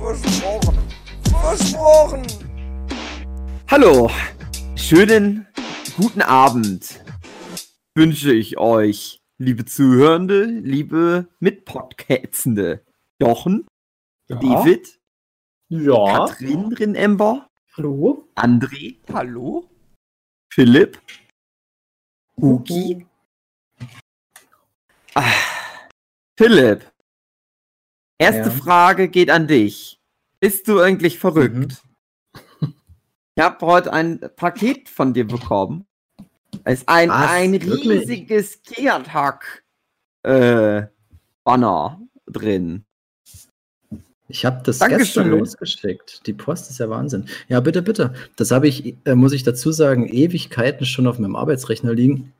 Versprochen. Versprochen. Hallo, schönen guten Abend wünsche ich euch, liebe Zuhörende, liebe Mitpodcastende. Jochen, David, Ja. Katrin Rinember, Hallo. André, Hallo? Philipp, Uki. Ah, Philipp, erste Ja. Frage geht an dich. Bist du eigentlich verrückt? Ich habe heute ein Paket von dir bekommen. Es ist ein, Was? ein riesiges Keatag äh, Banner drin. Ich habe das Dankeschön. gestern losgeschickt. Die Post ist ja Wahnsinn. Ja, bitte, bitte. Das habe ich, äh, muss ich dazu sagen, Ewigkeiten schon auf meinem Arbeitsrechner liegen,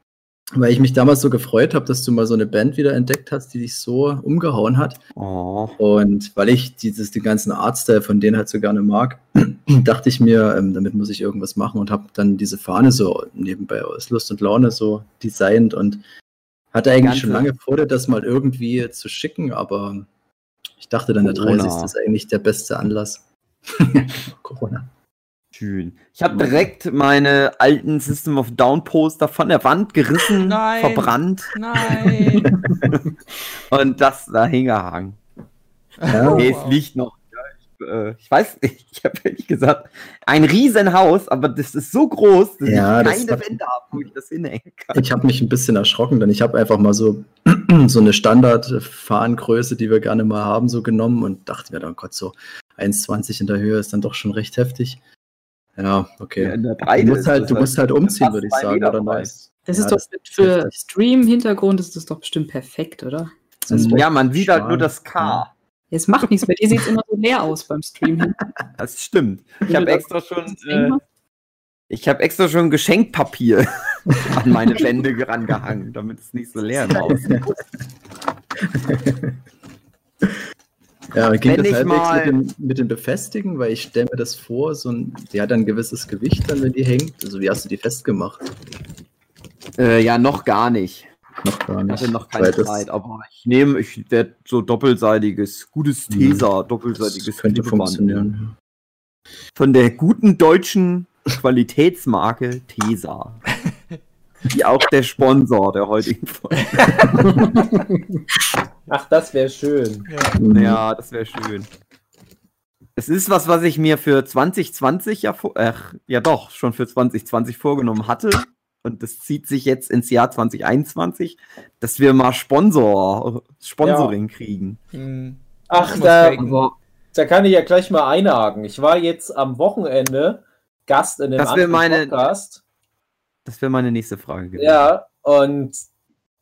weil ich mich damals so gefreut habe, dass du mal so eine Band wieder entdeckt hast, die dich so umgehauen hat. Oh. Und weil ich dieses, den ganzen Artstyle von denen halt so gerne mag, dachte ich mir, ähm, damit muss ich irgendwas machen und habe dann diese Fahne so nebenbei aus Lust und Laune so designt und hatte eigentlich Ganze- schon lange vor, das mal irgendwie zu schicken, aber ich dachte dann, der Corona. 30. ist eigentlich der beste Anlass. Corona. Schön. Ich habe direkt meine alten System of Down Poster von der Wand gerissen, Nein. verbrannt Nein. und das da hingehangen. Ja, Nee, wow. es liegt noch. Ich, äh, ich weiß nicht, ich habe ehrlich gesagt, ein Riesenhaus, aber das ist so groß, dass Ja, ich das keine hat- Wände habe, wo ich das hinhängen kann. ich habe mich ein bisschen erschrocken, denn ich habe einfach mal so, so eine Standard-Fahnengröße, die wir gerne mal haben, so genommen und dachte mir, oh Gott, so 1,20 in der Höhe ist dann doch schon recht heftig. Ja, okay. in der Du musst halt, du musst halt umziehen, würde ich sagen, oder nice. Das Ja, ist doch das ist für. Stream-Hintergrund ist das doch bestimmt perfekt, oder? Ist Ja, man sieht halt nur das K. Es macht nichts, bei dir sieht es immer so leer aus beim Stream. Das stimmt. Ich habe extra schon, äh, ich habe extra schon Geschenkpapier an meine Wände rangehangen, damit es nicht so leer im Haus ist. Ja, ging Wenn das ich halbwegs mal- mit dem, mit dem Befestigen, weil ich stelle mir das vor, so ein, die hat ein gewisses Gewicht dann, wenn die hängt. Also wie hast du die festgemacht? Äh, ja, noch gar nicht. Noch gar Ich nicht. hatte noch keine Weil das- Zeit, aber ich nehme, ich werde so doppelseitiges, gutes Mhm. Tesa, Das doppelseitiges könnte Klebeband funktionieren. Von der guten deutschen Qualitätsmarke Tesa. Die auch der Sponsor der heutigen Folge. Ach, das wäre schön. Mhm. Ja, das wäre schön. Es ist was, was ich mir für 2020 ja, vor- ach, ja doch, schon für 2020 vorgenommen hatte. Und das zieht sich jetzt ins Jahr 2021, dass wir mal Sponsor, Sponsoring kriegen. Hm. Ach, da, faken. da kann ich ja gleich mal einhaken. Ich war jetzt am Wochenende Gast in einem Das meine- Podcast. Das wäre meine nächste Frage gewesen. Ja, und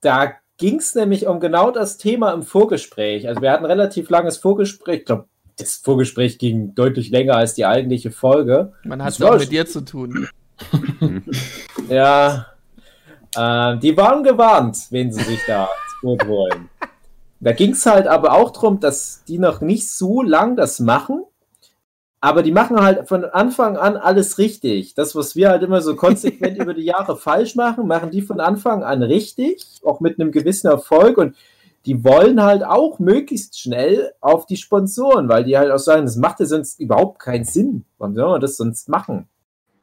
da ging es nämlich um genau das Thema im Vorgespräch. Also wir hatten ein relativ langes Vorgespräch. Ich glaube, das Vorgespräch ging deutlich länger als die eigentliche Folge. Man hat es auch mit dir zu tun. Ja, äh, die waren gewarnt, wen sie sich da ins Boot wollen. Da ging es halt aber auch darum, dass die noch nicht so lang das machen, aber die machen halt von Anfang an alles richtig. Das, was wir halt immer so konsequent über die Jahre falsch machen, machen die von Anfang an richtig, auch mit einem gewissen Erfolg und die wollen halt auch möglichst schnell auf die Sponsoren, weil die halt auch sagen, das macht ja sonst überhaupt keinen Sinn. Warum soll man das sonst machen?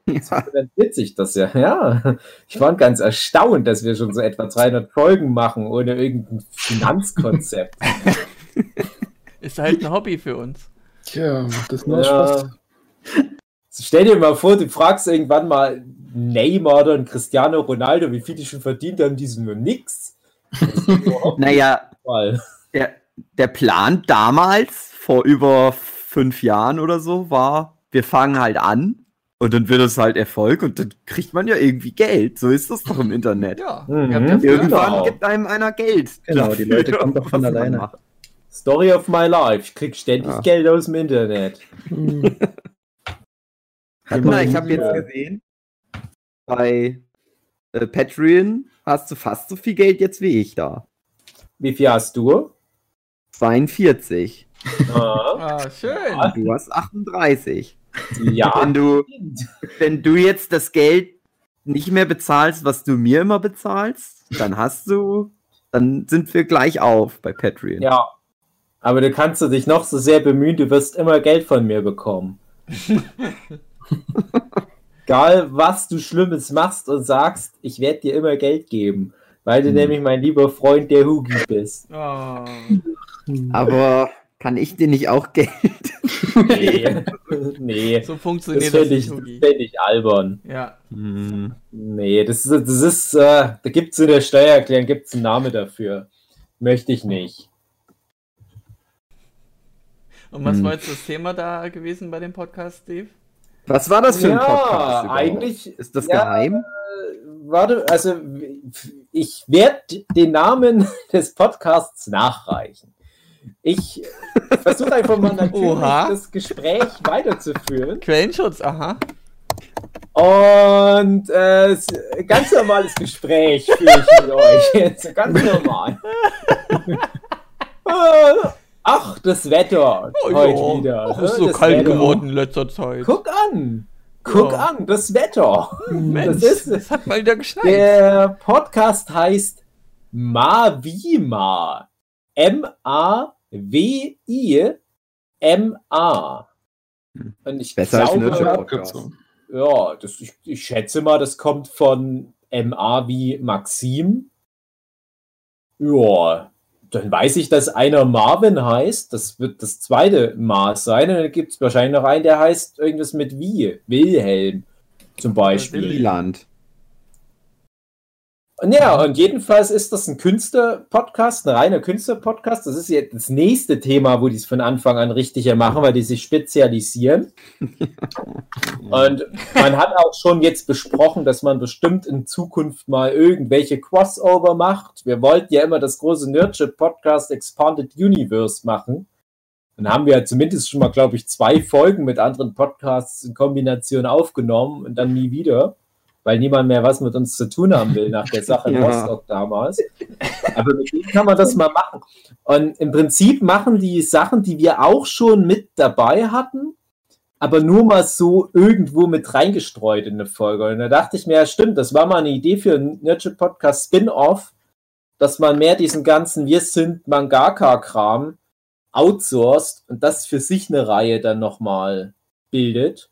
Das ist ganz witzig, das ja. Ja, ich war ganz erstaunt, dass wir schon so etwa 300 Folgen machen ohne irgendein Finanzkonzept. Ist halt ein Hobby für uns. Tja, das nur ja. Spaß. Stell dir mal vor, du fragst irgendwann mal Neymar oder Cristiano Ronaldo, wie viel die schon verdient haben, die sind nur nix. Naja, der der, Plan damals, vor über fünf Jahren oder so, war, wir fangen halt an und dann wird es halt Erfolg und dann kriegt man ja irgendwie Geld. So ist das doch im Internet. Ja. Mhm. früher Genau. Irgendwann gibt einem einer Geld. Genau, die Leute kommen doch von alleine. macht. Story of my life. Ich krieg ständig Ja. Geld aus dem Internet. Na, ich habe jetzt gesehen, bei äh, Patreon hast du fast so viel Geld jetzt wie ich da. Wie viel hast du? 42. Ah, Ah, schön. Du hast 38. ja. Wenn du, wenn du jetzt das Geld nicht mehr bezahlst, was du mir immer bezahlst, dann hast du, dann sind wir gleich auf bei Patreon. Ja. Aber du kannst du dich noch so sehr bemühen, du wirst immer Geld von mir bekommen. Egal, was du Schlimmes machst und sagst, ich werde dir immer Geld geben. Weil du Hm. nämlich mein lieber Freund der Hugi bist. Oh. Aber kann ich dir nicht auch Geld? Nee. nee. So Das funktioniert das, ich, nicht, das Hugi. fänd ich albern. Ja. Hm. Nee, das ist, das ist äh, da gibt es in der Steuererklärung gibt's einen Namen dafür. Möchte ich nicht. Und was Hm. war jetzt das Thema da gewesen bei dem Podcast, Steve? Was war das für ein Ja, Podcast? überhaupt? eigentlich- Ist das ja, geheim? Warte, also ich werde den Namen des Podcasts nachreichen. Ich versuche einfach mal natürlich Oha. das Gespräch weiterzuführen. Quellenschutz, aha. Und äh, ganz normales Gespräch führe ich mit euch. Jetzt ganz normal. Ach, das Wetter heute wieder. Ach, ne? ist so Das kalt Wetter. geworden in letzter Zeit. Guck an. Guck Ja. an, das Wetter. Mensch, das ist- das hat mal wieder geschneit. Der Podcast heißt Mavima. M-A-W-I-M-A. Und ich Besser als glaube, Ja, ja, das, ich, ich schätze mal, das kommt von MA wie Maxim. Ja, dann weiß ich, dass einer Marvin heißt. Das wird das zweite Ma sein. Und dann gibt es wahrscheinlich noch einen, der heißt irgendwas mit wie. Wilhelm zum Beispiel. Willi. Und ja, und jedenfalls ist das ein Künstler-Podcast, ein reiner Künstler-Podcast. Das ist jetzt das nächste Thema, wo die es von Anfang an richtiger machen, weil die sich spezialisieren. Und man hat auch schon jetzt besprochen, dass man bestimmt in Zukunft mal irgendwelche Crossover macht. Wir wollten ja immer das große Nerdship-Podcast Expanded Universe machen. Dann haben wir ja zumindest schon mal, glaube ich, zwei Folgen mit anderen Podcasts in Kombination aufgenommen und dann nie wieder weil niemand mehr was mit uns zu tun haben will nach der Sache in Ja. Rostock damals. Aber mit denen kann man das mal machen. Und im Prinzip machen die Sachen, die wir auch schon mit dabei hatten, aber nur mal so irgendwo mit reingestreut in eine Folge. Und da dachte ich mir, ja stimmt, das war mal eine Idee für einen Nurture Podcast Spin-off, dass man mehr diesen ganzen Wir sind Mangaka-Kram outsourced und das für sich eine Reihe dann nochmal bildet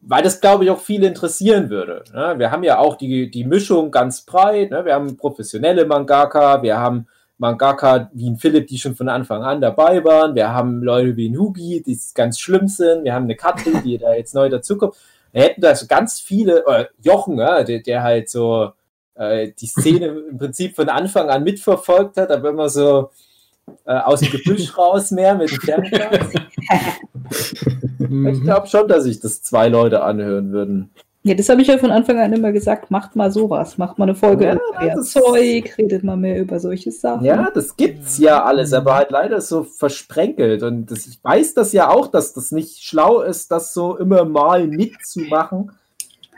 weil das, glaube ich, auch viele interessieren würde. Ne? Wir haben ja auch die, die Mischung ganz breit. Ne? Wir haben professionelle Mangaka, wir haben Mangaka wie ein Philipp, die schon von Anfang an dabei waren. Wir haben Leute wie ein Hugi, die ganz schlimm sind. Wir haben eine Katrin, die da jetzt neu dazukommt. Wir hätten da so ganz viele, äh, Jochen, ja, der, der halt so äh, die Szene im Prinzip von Anfang an mitverfolgt hat, aber immer so äh, aus dem Gebüsch raus mehr mit dem Fernglas. Ich glaube schon, dass sich das zwei Leute anhören würden. Ja, das habe ich ja von Anfang an immer gesagt. Macht mal sowas. Macht mal eine Folge Ja, über mehr Zeug. Redet mal mehr über solche Sachen. Ja, das gibt's ja alles, aber halt leider so versprenkelt. Und das, ich weiß das ja auch, dass das nicht schlau ist, das so immer mal mitzumachen.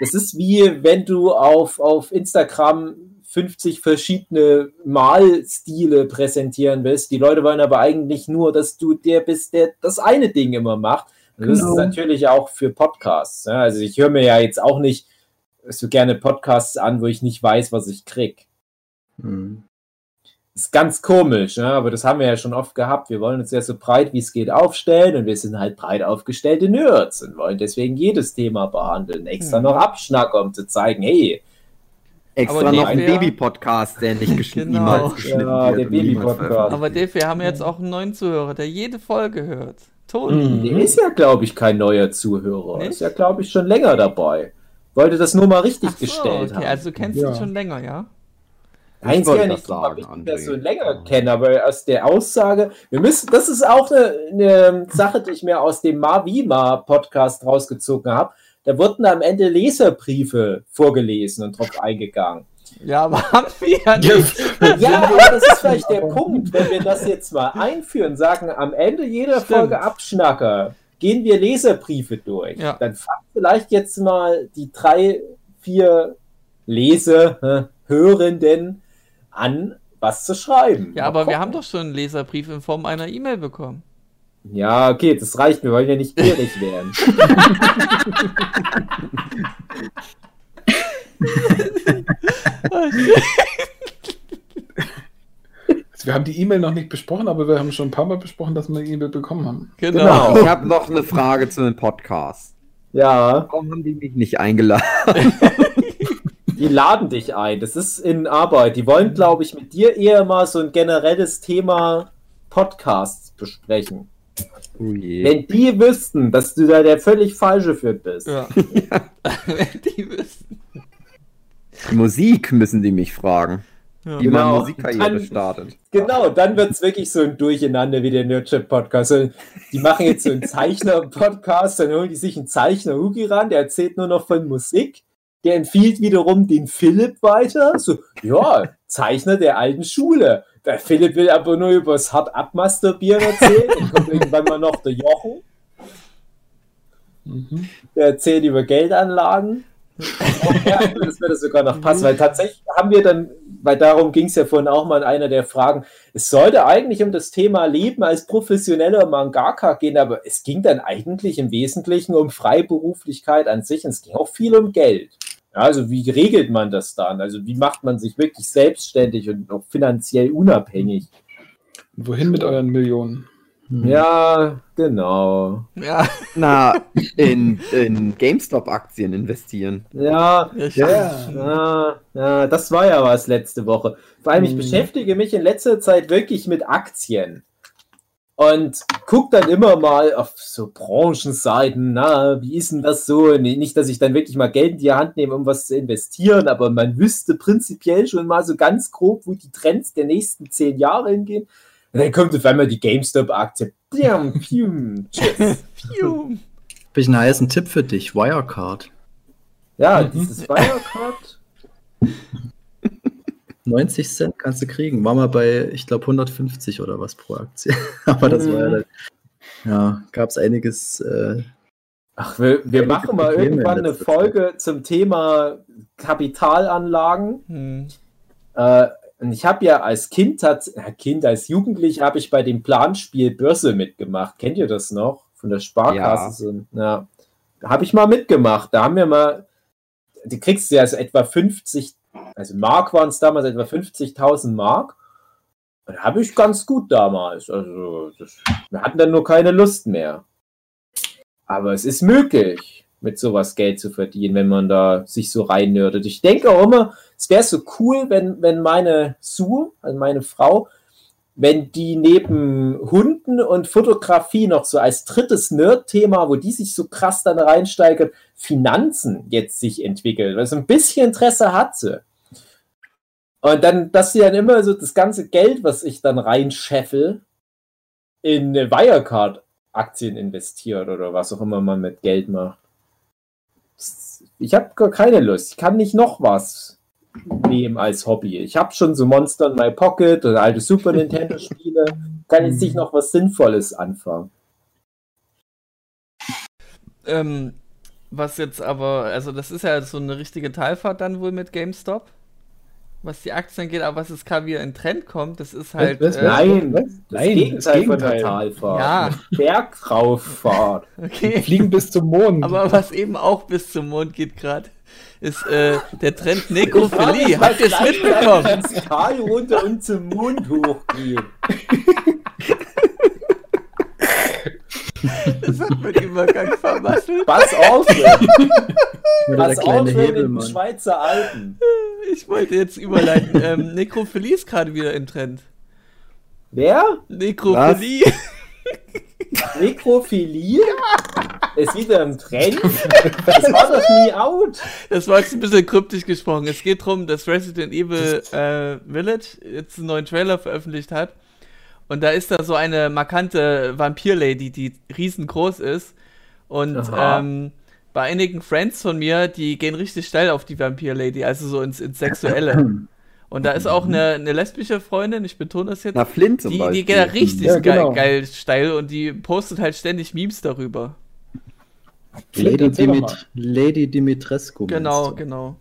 Das ist wie wenn du auf, auf Instagram 50 verschiedene Malstile präsentieren willst. Die Leute wollen aber eigentlich nur, dass du der bist, der das eine Ding immer macht. Und das ist Genau. natürlich auch für Podcasts. Ja, also ich höre mir ja jetzt auch nicht so gerne Podcasts an, wo ich nicht weiß, was ich krieg. Hm. Ist ganz komisch, ne? aber das haben wir ja schon oft gehabt. Wir wollen uns ja so breit wie es geht aufstellen und wir sind halt breit aufgestellte Nerds und wollen deswegen jedes Thema behandeln. Extra Hm. noch abschnacken, um zu zeigen, hey, Extra noch ein Baby-Podcast, der nicht geschnitten, Genau. niemals geschnitten Ja, wird der Baby-Podcast. Aber Dave, wir haben jetzt auch einen neuen Zuhörer, der jede Folge hört. Toni. Mhm. der ist ja, glaube ich, kein neuer Zuhörer. Nicht? Ist ja, glaube ich, schon länger dabei. Wollte das nur mal richtig Ach so, gestellt okay, haben. also du kennst Ja. ihn schon länger, ja? Wollte ja das nicht so, sagen, ich André. das so länger kenne, aber aus der Aussage, wir müssen, das ist auch eine, eine Sache, die ich mir aus dem Mavima Podcast rausgezogen habe. Da wurden am Ende Leserbriefe vorgelesen und drauf eingegangen. Ja, aber haben wir ja nicht. Ja, aber das ist vielleicht der Punkt, wenn wir das jetzt mal einführen, sagen am Ende jeder Stimmt. Folge Abschnacker, gehen wir Leserbriefe durch. Ja. Dann fangen vielleicht jetzt mal die drei, vier Lese, äh, Hörenden an, was zu schreiben. Ja, aber wir haben doch schon einen Leserbrief in Form einer E-Mail bekommen. Ja, okay, das reicht. Wir wollen ja nicht gierig werden. Also wir haben die E-Mail noch nicht besprochen, aber wir haben schon ein paar Mal besprochen, dass wir eine E-Mail bekommen haben. Genau. Genau. Ich habe noch eine Frage zu den Podcasts. Ja, Warum haben die mich nicht eingeladen? die laden dich ein. Das ist in Arbeit. Die wollen, glaube ich, mit dir eher mal so ein generelles Thema Podcasts besprechen. Oh. Wenn die wüssten, dass du da der völlig falsche für bist. Ja. die wissen. Musik müssen die mich fragen. Ja. Wie man Genau. Musikkarriere Dann- startet. Genau, dann wird es wirklich so ein Durcheinander wie der Nerdship-Podcast. Also, Die machen jetzt so einen Zeichner-Podcast, dann holen die sich einen Zeichner Hugi ran, der erzählt nur noch von Musik. Der empfiehlt wiederum den Philipp weiter. So, ja, Zeichner der alten Schule. Der Philipp will aber nur über das hart abmasturbieren erzählen. Dann kommt irgendwann mal noch der Jochen. Mhm. Der erzählt über Geldanlagen. ja, das würde sogar noch passen, weil tatsächlich haben wir dann, weil darum ging es ja vorhin auch mal in einer der Fragen, es sollte eigentlich um das Thema Leben als professioneller Mangaka gehen, aber es ging dann eigentlich im Wesentlichen um Freiberuflichkeit an sich und es ging auch viel um Geld. Ja, also wie regelt man das dann? Also wie macht man sich wirklich selbstständig und auch finanziell unabhängig? Und wohin mit euren Millionen? Hm. Ja, genau. Ja, Na, in, in GameStop-Aktien investieren. Ja, ich, Ja, ja, das war ja was letzte Woche. Vor allem, ich Mhm. beschäftige mich in letzter Zeit wirklich mit Aktien. Und guck dann immer mal auf so Branchenseiten, na, wie ist denn das so? Nee, Nicht, dass ich dann wirklich mal Geld in die Hand nehme, um was zu investieren, aber man wüsste prinzipiell schon mal so ganz grob, wo die Trends der nächsten zehn Jahre hingehen. Und dann kommt auf einmal die GameStop-Aktie. Pium, pium, Tschüss. Pfiuh. Hab ich einen heißen Tipp für dich, Wirecard. Ja, Mhm. dieses Wirecard. 90 Cent kannst du kriegen. War mal bei, ich glaube, 150 oder was pro Aktie. Aber das war ja Mhm. dann, ja, gab es einiges. Äh, Ach, wir, wir machen mal Probleme irgendwann in eine Folge zum Thema Kapitalanlagen. Hm. Äh, und ich habe ja als Kind, tats- äh, Kind, als Jugendlich habe ich bei dem Planspiel Börse mitgemacht. Kennt ihr das noch? Von der Sparkasse. Ja. Da habe ich mal mitgemacht. Da haben wir mal, die kriegst du ja so etwa 50, also Mark waren es damals etwa 50.000 Mark. Und habe ich ganz gut damals. Also, das, wir hatten dann nur keine Lust mehr. Aber es ist möglich, mit sowas Geld zu verdienen, wenn man da sich so reinnördet. Ich denke auch immer, es wäre so cool, wenn, wenn meine Sue, also meine Frau, wenn die neben Hunden und Fotografie noch so als drittes Nerd-Thema, wo die sich so krass dann reinsteigert, Finanzen jetzt sich entwickelt. Weil so ein bisschen Interesse hat sie. Und dann, dass sie dann immer so das ganze Geld, was ich dann reinscheffel, in Wirecard-Aktien investiert oder was auch immer man mit Geld macht. Ich habe gar keine Lust. Ich kann nicht noch was nehmen als Hobby. Ich habe schon so Monster in My Pocket oder alte Super Nintendo Spiele. Kann jetzt nicht noch was Sinnvolles anfangen. Ähm, was jetzt aber, also das ist ja so eine richtige Talfahrt dann wohl mit GameStop, was die Aktien geht, aber was jetzt gerade wieder in Trend kommt, das ist halt. was, äh, Nein, was? das Nein, Gegenteil das von Gegenteil. der Talfahrt. Ja. Bergrauffahrt. Okay. Fliegen bis zum Mond. Aber was eben auch bis zum Mond geht gerade, ist äh, der Trend Nekrophilie. Habt ihr es mitbekommen? Ins Tal runter und zum Mond hochgehen. Das hat mein Übergang vermasselt. Pass auf, pass auf in den Hebelmann. Schweizer Alpen. Ich wollte jetzt überleiten. Ähm, Nekrophilie ist gerade wieder in Trend. Wer? Nekrophilie. Nekrophilie? Ist wieder im Trend? Das war doch nie out. Das war jetzt ein bisschen kryptisch gesprochen. Es geht darum, dass Resident Evil äh, Village jetzt einen neuen Trailer veröffentlicht hat. Und da ist da so eine markante Vampir-Lady, die riesengroß ist. Und ähm, bei einigen Friends von mir, die gehen richtig steil auf die Vampir-Lady, also so ins, ins Sexuelle. Und da ist auch eine, eine lesbische Freundin, ich betone das jetzt, Na, Flint zum die, Beispiel. die geht da richtig Ja, genau. geil, geil steil und die postet halt ständig Memes darüber. Lady, Dimit. Lady Dimitrescu. Genau, du? genau.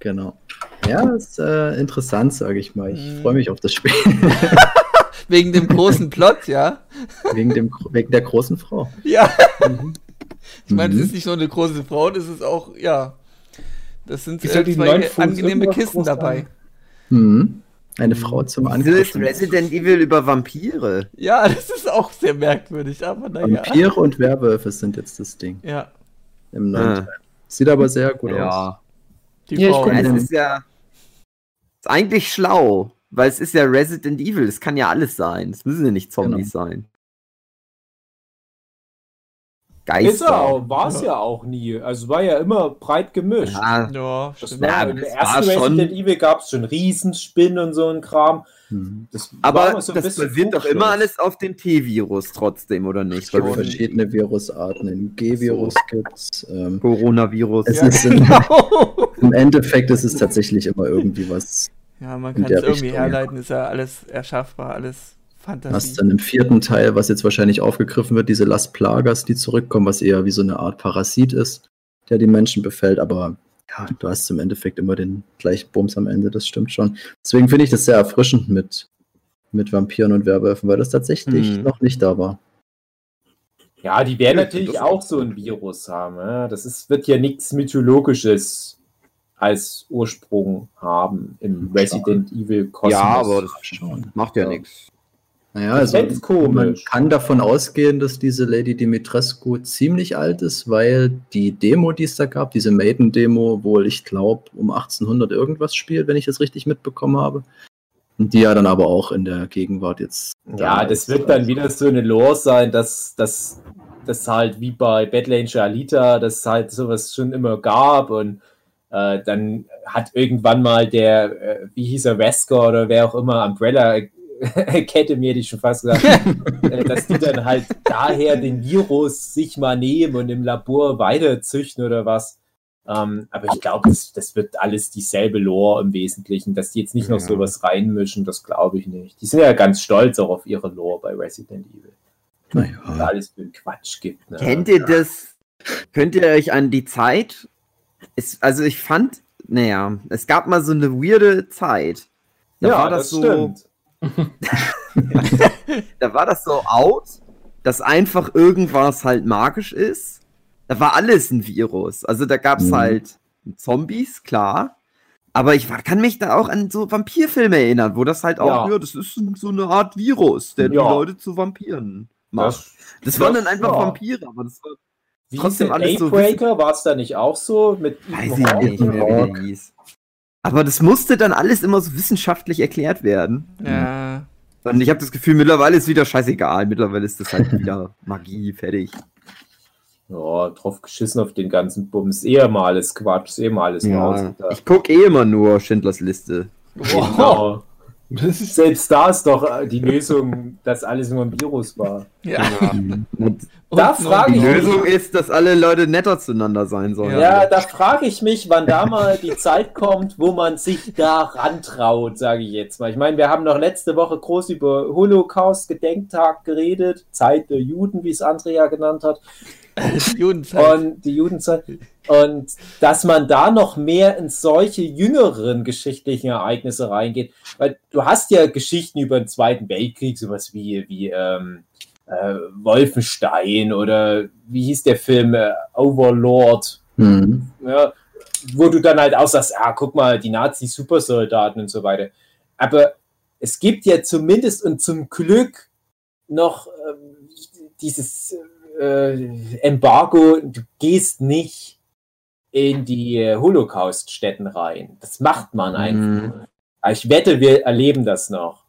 Genau. Ja, ist äh, interessant, sage ich mal. Ich Mhm. freue mich auf das Spiel. Wegen dem großen Plot, ja. wegen, dem, wegen der großen Frau. Ja. Ich meine, es Mhm. ist nicht nur eine große Frau, das ist auch, ja. Das sind ja äh, zwei angenehme Kisten dabei. Mhm. Eine Frau zum Wieso ist. Resident Evil über Vampire? Ja, das ist auch sehr merkwürdig, aber naja. Vampire und Werwölfe sind jetzt das Ding Ja, im neuen Ah. Teil. Sieht aber sehr gut aus. Ja. die Ja, ich Frau. guck ja. Ja, Es ist ja ist eigentlich schlau, weil es ist ja Resident Evil. Es kann ja alles sein. Es müssen ja nicht Zombies sein. Geister. Ist er auch, war es ja. auch nie. Also war ja immer breit gemischt. Ja, Ja, Das war, Ja, in das der war ersten schon- Resident Evil gab es schon Riesenspinnen und so ein Kram. Mhm. Das aber so das basiert doch immer alles auf dem T-Virus trotzdem, oder nicht? Es gibt Weil verschiedene Virusarten. Im G-Virus gibt es. Ähm, Coronavirus. es Ja, ist im, genau. Im Endeffekt ist es tatsächlich immer irgendwie was. Ja, man kann es irgendwie Richtung, herleiten, ist ja alles erschaffbar, alles Fantasie. dann im vierten Teil, was jetzt wahrscheinlich aufgegriffen wird, diese Las Plagas, die zurückkommen, was eher wie so eine Art Parasit ist, der die Menschen befällt. Aber ja, du hast im Endeffekt immer den gleichen Bums am Ende, das stimmt schon. Deswegen finde ich das sehr erfrischend mit, mit Vampiren und Werwölfen, weil das tatsächlich Mhm. noch nicht da war. Ja, die werden natürlich auch so ein Virus haben. Das ist, wird ja nichts Mythologisches als Ursprung haben im Resident Evil Kosmos. ja, aber das Schon. macht ja Ja. nichts. Naja, Das also ist komisch. man kann davon ausgehen, dass diese Lady Dimitrescu ziemlich alt ist, weil die Demo, die es da gab, diese Maiden-Demo, wohl, ich glaube, um 1800 irgendwas spielt, wenn ich das richtig mitbekommen habe. Und die ja dann aber auch in der Gegenwart jetzt. Ja, da das ist. wird dann wieder so eine Lore sein, dass das dass halt wie bei Battle Angel Alita, dass halt sowas schon immer gab und äh, dann hat irgendwann mal der, äh, wie hieß er, Wesker oder wer auch immer, Umbrella Academy, hätte ich schon fast gesagt, äh, dass die dann halt daher den Virus sich mal nehmen und im Labor weiter züchten oder was. Ähm, aber ich glaube, das, das wird alles dieselbe Lore im Wesentlichen, dass die jetzt nicht noch Ja. sowas reinmischen, das glaube ich nicht. Die sind ja ganz stolz auch auf ihre Lore bei Resident Evil. Was Naja. alles für einen Quatsch gibt. Ne? Kennt ihr das? Könnt ihr euch an die Zeit? Es, also ich fand, naja, es gab mal so eine weirde Zeit. Da ja, war das, so, stimmt. da war das so out, dass einfach irgendwas halt magisch ist. Da war alles ein Virus. Also da gab es Mhm. halt Zombies, klar. Aber ich war, kann mich da auch an so Vampirfilme erinnern, wo das halt auch, Ja. ja, das ist so eine Art Virus, der die Ja. Leute zu Vampiren macht. Das, Das, waren das- dann einfach ja. Vampire, aber das war, wie trotzdem alles so? War es da nicht auch so? Mit weiß ich nicht mehr, wie der hieß. Aber das musste dann alles immer so wissenschaftlich erklärt werden. Ja. Und ich habe das Gefühl, mittlerweile ist wieder scheißegal. Mittlerweile ist das halt wieder Magie, fertig. Ja, drauf geschissen auf den ganzen Bums. Eh mal alles Quatsch, eh mal alles raus. Ja, ich gucke eh immer nur Schindlers Liste. Genau. Das ist Selbst da ist doch äh, die Lösung, dass alles nur ein Virus war. ja. Und Da Und frag die ich mich- Lösung ist, dass alle Leute netter zueinander sein sollen. Ja, da frage ich mich, wann da mal die Zeit kommt, wo man sich da rantraut, sage ich jetzt mal. Ich meine, wir haben noch letzte Woche groß über Holocaust-Gedenktag geredet, Zeit der Juden, wie es Andrea genannt hat. Die Judenzeit. Und die Judenzeit. Und dass man da noch mehr in solche jüngeren geschichtlichen Ereignisse reingeht. Weil du hast ja Geschichten über den Zweiten Weltkrieg, sowas wie, wie ähm, äh, Wolfenstein oder wie hieß der Film äh, Overlord, Mhm. ja, wo du dann halt auch sagst, ah, guck mal, die Nazi-Supersoldaten und so weiter. Aber es gibt ja zumindest und zum Glück noch ähm, dieses äh, Embargo, du gehst nicht in die äh, Holocaust-Stätten rein. Das macht man einfach. Mhm. Ich wette, wir erleben das noch.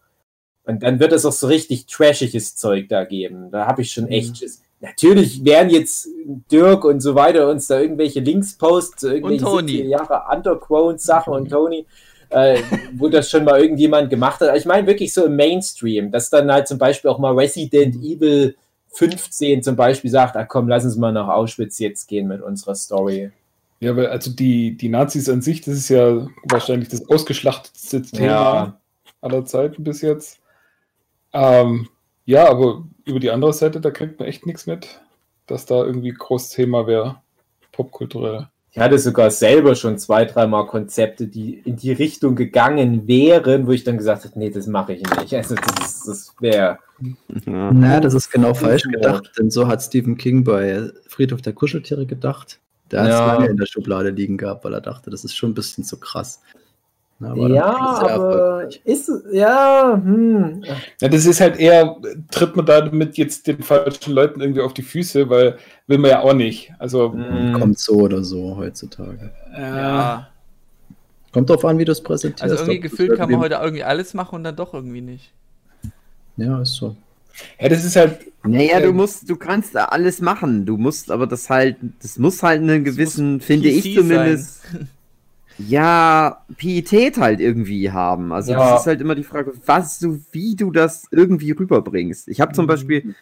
Und dann wird es auch so richtig trashiges Zeug da geben. Da habe ich schon echt Schiss. Natürlich werden jetzt Dirk und so weiter uns da irgendwelche Links posten zu irgendwelchen Toni. 70er Jahre Underground-Sachen und Tony, äh, wo das schon mal irgendjemand gemacht hat. Aber ich meine wirklich so im Mainstream, dass dann halt zum Beispiel auch mal Resident Evil 15 zum Beispiel sagt, ach komm, lass uns mal nach Auschwitz jetzt gehen mit unserer Story. Ja, weil also die, die Nazis an sich, das ist ja wahrscheinlich das ausgeschlachtetste Thema Ja. aller Zeiten bis jetzt. Ähm, ja, aber über die andere Seite, da kriegt man echt nichts mit, dass da irgendwie groß Thema wäre, popkulturell. Ich hatte sogar selber schon zwei, dreimal Konzepte, die in die Richtung gegangen wären, wo ich dann gesagt habe, nee, das mache ich nicht. Also das, das wäre. Ja. Na, das ist genau falsch Mord. gedacht, denn so hat Stephen King bei Friedhof der Kuscheltiere gedacht. Der hat es Ja. lange in der Schublade liegen gehabt, weil er dachte, das ist schon ein bisschen zu krass. Na, aber Ja, aber ist ja, hm. Ja, das ist halt eher, tritt man damit jetzt den falschen Leuten irgendwie auf die Füße, weil will man ja auch nicht. Also, hm. Kommt so oder so heutzutage. äh, Ja. Kommt drauf an, wie du es präsentierst. Also irgendwie gefühlt kann man heute irgendwie alles machen und dann doch irgendwie nicht. Ja, ist so. ja, das ist halt, Naja, du Ähm, musst, du kannst da alles machen. Du musst aber das halt, das muss halt einen gewissen, finde ich PC zumindest, ja, Pietät halt irgendwie haben. Also Ja. das ist halt immer die Frage, was du, wie du das irgendwie rüberbringst. Ich habe zum Beispiel,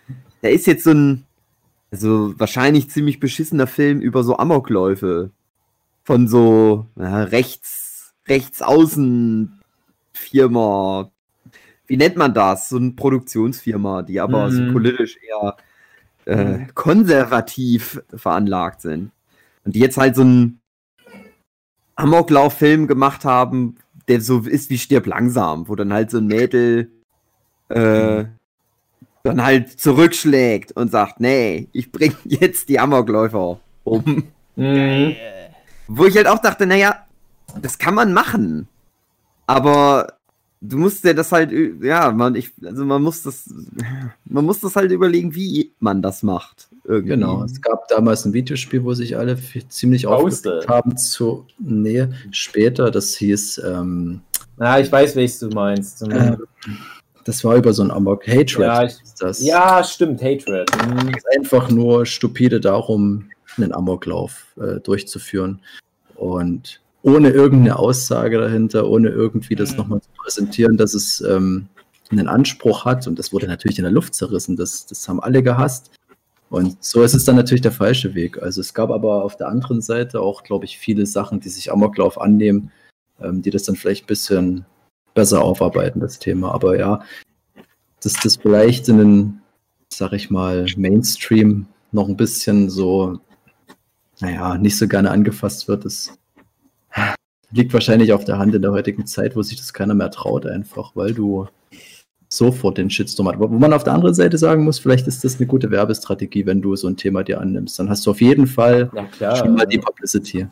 da ist jetzt so ein, also wahrscheinlich ziemlich beschissener Film über so Amokläufe von so ja, rechts, rechts außen Firma. Wie nennt man das? So eine Produktionsfirma, die aber so Mhm. politisch eher äh, konservativ veranlagt sind. Und die jetzt halt so einen Amoklauf-Film gemacht haben, der so ist wie Stirb langsam, wo dann halt so ein Mädel äh, dann halt zurückschlägt und sagt, nee, ich bring jetzt die Amokläufer um. Hm. Wo ich halt auch dachte, naja, das kann man machen. Aber du musst ja das halt, ja, man, ich, also man muss das, man muss das halt überlegen, wie man das macht. Irgendwie. Genau. Es gab damals ein Videospiel, wo sich alle ziemlich aufgeregt haben zu. Nee, später, das hieß, ähm, Ja, ich weiß, welches du meinst. äh, das war über so ein Amok Hatred. Ja, ich- ist das. ja, stimmt, Hatred. Hm. Es geht einfach nur stupide darum, einen Amoklauf äh, durchzuführen. Und ohne irgendeine Aussage dahinter, ohne irgendwie das Mhm. nochmal zu präsentieren, dass es ähm, einen Anspruch hat. Und das wurde natürlich in der Luft zerrissen. Das, das haben alle gehasst. Und so ist es dann natürlich der falsche Weg. Also es gab aber auf der anderen Seite auch, glaube ich, viele Sachen, die sich Amoklauf annehmen, ähm, die das dann vielleicht ein bisschen besser aufarbeiten, das Thema. Aber ja, dass das vielleicht in den, sag ich mal, Mainstream noch ein bisschen so, naja, nicht so gerne angefasst wird, das liegt wahrscheinlich auf der Hand in der heutigen Zeit, wo sich das keiner mehr traut, einfach, weil du sofort den Shitstorm hat. Wo man auf der anderen Seite sagen muss, vielleicht ist das eine gute Werbestrategie, wenn du so ein Thema dir annimmst. Dann hast du auf jeden Fall schon mal die Publicity.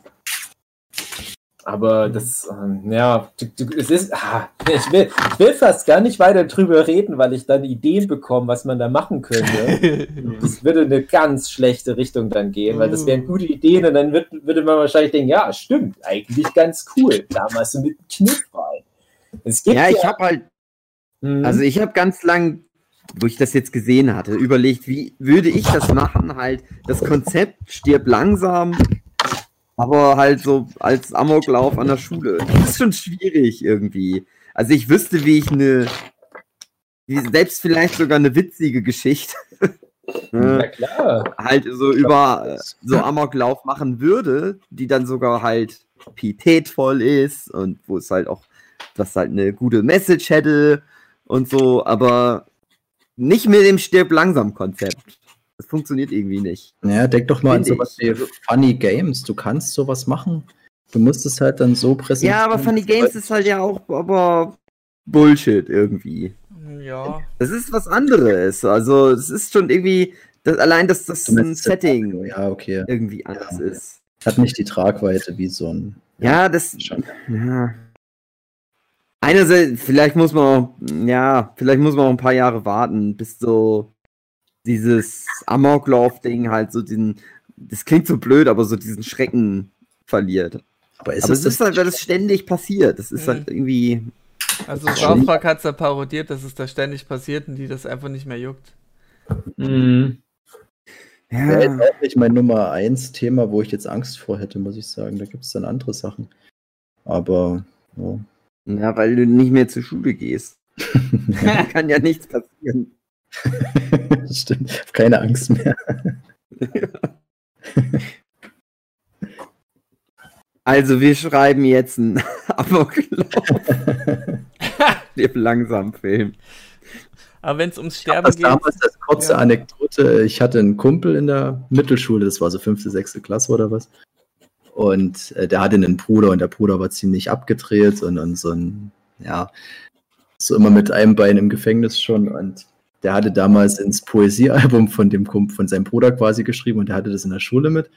Aber das, ähm, ja, du, du, es ist, ah, ich, will, ich will fast gar nicht weiter drüber reden, weil ich dann Ideen bekomme, was man da machen könnte. Das würde in eine ganz schlechte Richtung dann gehen, weil das wären gute Ideen und dann wird, würde man wahrscheinlich denken, ja, stimmt, eigentlich ganz cool. Damals so mit dem Kniff rein. Es gibt Ja, ich habe halt, Mhm. also ich habe ganz lang, wo ich das jetzt gesehen hatte, überlegt, wie würde ich das machen? Halt, das Konzept stirbt langsam, aber halt so als Amoklauf an der Schule. Das ist schon schwierig irgendwie. Also ich wüsste, wie ich eine, wie selbst vielleicht sogar eine witzige Geschichte Na äh, klar. halt so über so Amoklauf machen würde, die dann sogar halt pietätvoll ist und wo es halt auch, das halt eine gute Message hätte und so, aber nicht mit dem Stirb langsam Konzept. Das funktioniert irgendwie nicht. Ja, denk doch mal an Finde sowas ich. wie Funny Games. Du kannst sowas machen. Du musst es halt dann so präsentieren. Ja, aber Funny Games ist halt ja auch aber Bullshit irgendwie. ja. Das ist was anderes. Also, es ist schon irgendwie, das, allein, dass das ein Setting Ja, okay. irgendwie anders ist. Hat nicht die Tragweite wie so ein. Ja, das. Schon. Ja. Einerseits, vielleicht muss man auch, ja, vielleicht muss man auch ein paar Jahre warten, bis so dieses Amoklauf-Ding halt so den, das klingt so blöd, aber so diesen Schrecken verliert. Aber ist aber es ist das? halt, weil das ständig passiert. Das ist Mhm. halt irgendwie. Also Park hat es ja parodiert, dass es da ständig passiert und die das einfach nicht mehr juckt. Mhm. Wäre Ja, jetzt auch nicht mein Nummer 1 Thema, wo ich jetzt Angst vor hätte, muss ich sagen. Da gibt es dann andere Sachen. Aber ja. Ja, weil du nicht mehr zur Schule gehst. Kann ja nichts passieren. Stimmt, hab keine Angst mehr. Also wir schreiben jetzt einen Amoklauf. Langsam Film. Aber wenn es ums Sterben das geht. damals als kurze Ja. Anekdote. Ich hatte einen Kumpel in der Mittelschule, das war so fünfte, sechste Klasse oder was. Und äh, der hatte einen Bruder und der Bruder war ziemlich abgedreht und, und so ein, ja, so immer mit einem Bein im Gefängnis schon. Und der hatte damals ins Poesiealbum von dem von seinem Bruder quasi geschrieben und der hatte das in der Schule mit.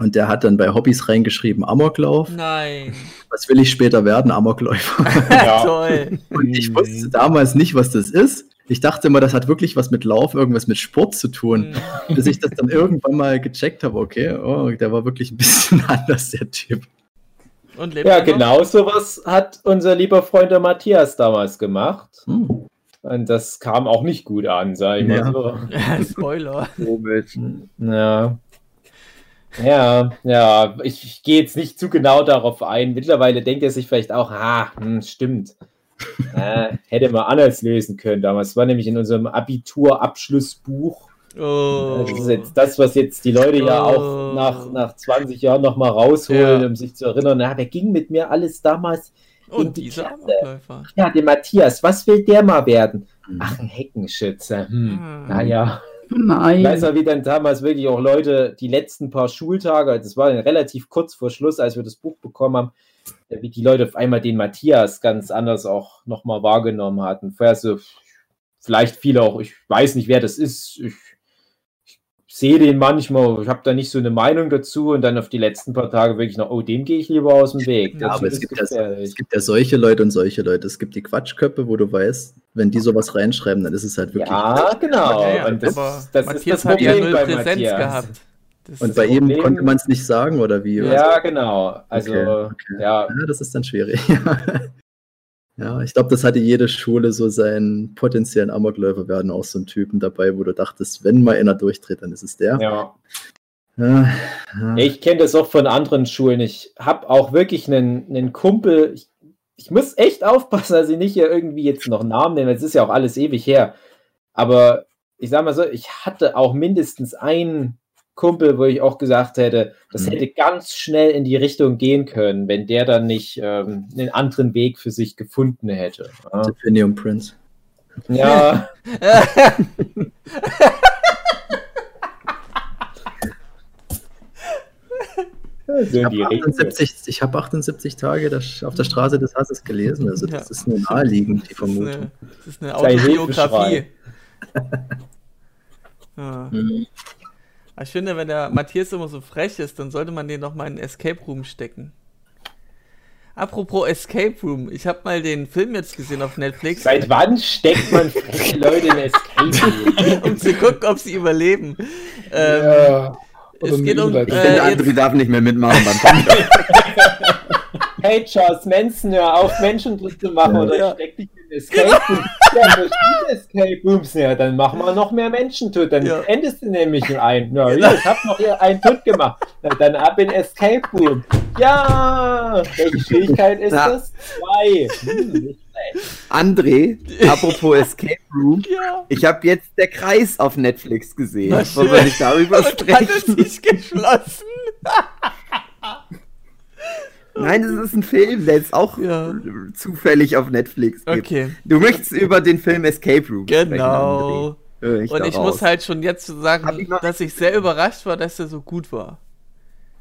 Und der hat dann bei Hobbys reingeschrieben Amoklauf. Nein. Was will ich später werden? Amokläufer. Ja. Toll. Und ich wusste damals nicht, was das ist. Ich dachte immer, das hat wirklich was mit Lauf, irgendwas mit Sport zu tun. Hm. Bis ich das dann irgendwann mal gecheckt habe, okay, oh, der war wirklich ein bisschen anders, der Typ. Ja, genau sowas hat unser lieber Freund der Matthias damals gemacht. Hm. Und das kam auch nicht gut an, sag ich mal Ja. so. Spoiler. Komisch. Ja. Ja, ja, ich, ich gehe jetzt nicht zu genau darauf ein. Mittlerweile denkt er sich vielleicht auch, ah, hm, stimmt. Äh, hätte man anders lösen können damals. War nämlich in unserem Abiturabschlussbuch. Oh. Das ist jetzt das, was jetzt die Leute ja Oh. auch nach, nach 20 Jahren nochmal rausholen, Ja. um sich zu erinnern. Na, wer ging mit mir alles damals? Und dieser Klasse. Ja, der Matthias, was will der mal werden? Hm. Ach, ein Heckenschütze. Hm. Hm. Naja. Ich Nein. weiß noch, wie dann damals wirklich auch Leute die letzten paar Schultage, das war dann relativ kurz vor Schluss, als wir das Buch bekommen haben, wie die Leute auf einmal den Matthias ganz anders auch nochmal wahrgenommen hatten. Vorher so, vielleicht viele auch, ich weiß nicht, wer das ist. Ich, ich sehe den manchmal, ich habe da nicht so eine Meinung dazu und dann auf die letzten paar Tage wirklich noch, oh, dem gehe ich lieber aus dem Weg. Ja, aber es gibt, ja, gefährlich. es gibt ja solche Leute und solche Leute. Es gibt die Quatschköpfe, wo du weißt, wenn die sowas reinschreiben, dann ist es halt wirklich. Ja, genau. Ja, ja, und das, das ist Matthias das hat ja Problem null bei Präsenz Matthias. gehabt. Das Und bei so- ihm Problem- konnte man es nicht sagen, oder wie? Ja, genau. Also, Okay, okay. ja, Ja, das ist dann schwierig. ja, ich glaube, das hatte jede Schule so seinen potenziellen Amokläufer. Hatten auch so einen Typen dabei, wo du dachtest, wenn mal einer durchdreht, dann ist es der. ja. Ja, ja. Ich kenne das auch von anderen Schulen. Ich habe auch wirklich einen, einen Kumpel. Ich, ich muss echt aufpassen, dass ich nicht hier irgendwie jetzt noch Namen nenne. Es ist ja auch alles ewig her. Aber ich sag mal so, ich hatte auch mindestens einen Kumpel, wo ich auch gesagt hätte, das Mhm. hätte ganz schnell in die Richtung gehen können, wenn der dann nicht ähm, einen anderen Weg für sich gefunden hätte. Ja. Definium Prince. ja. So Ich habe die Richtung. 78, ich hab 78 Tage das, auf der Straße des Hasses gelesen. Also das Ja. ist nur naheliegend, die Das ist Vermutung. eine, das ist eine Autobiografie. Ja. Mhm. Ich finde, wenn der Matthias immer so frech ist, dann sollte man den noch mal in den Escape Room stecken. Apropos Escape Room, ich habe mal den Film jetzt gesehen auf Netflix, Seit wann steckt man freche Leute in Escape Room? um zu gucken, ob sie überleben. Ähm, ja. es geht um, Überleitung. Ich Äh, finde, jetzt- André darf nicht mehr mitmachen beim. Hey Charles Manson, hör auf, Menschendruck zu machen oder Ja. steck dich in Escape Room. Ja, durch diese Escape Rooms, ja, dann machen wir noch mehr Menschen tot. Dann Ja. endest du nämlich in einen. Ja, hier, ich hab noch hier einen tot gemacht. Na, dann ab in Escape Room. Ja! Welche Schwierigkeit ist Ja. das? Zwei. Hm, nicht. André, apropos Escape Room. ja, Ich habe jetzt der Kreis auf Netflix gesehen. Na schön. soll ich darüber und hat es sprechen? sich geschlossen. Nein, das ist ein Film, der jetzt auch Ja. zufällig auf Netflix gibt. Okay, Du möchtest über den Film Escape Room sprechen, genau. Hör ich Und ich muss halt schon jetzt sagen, ich dass ich sehr überrascht war, dass er so gut war.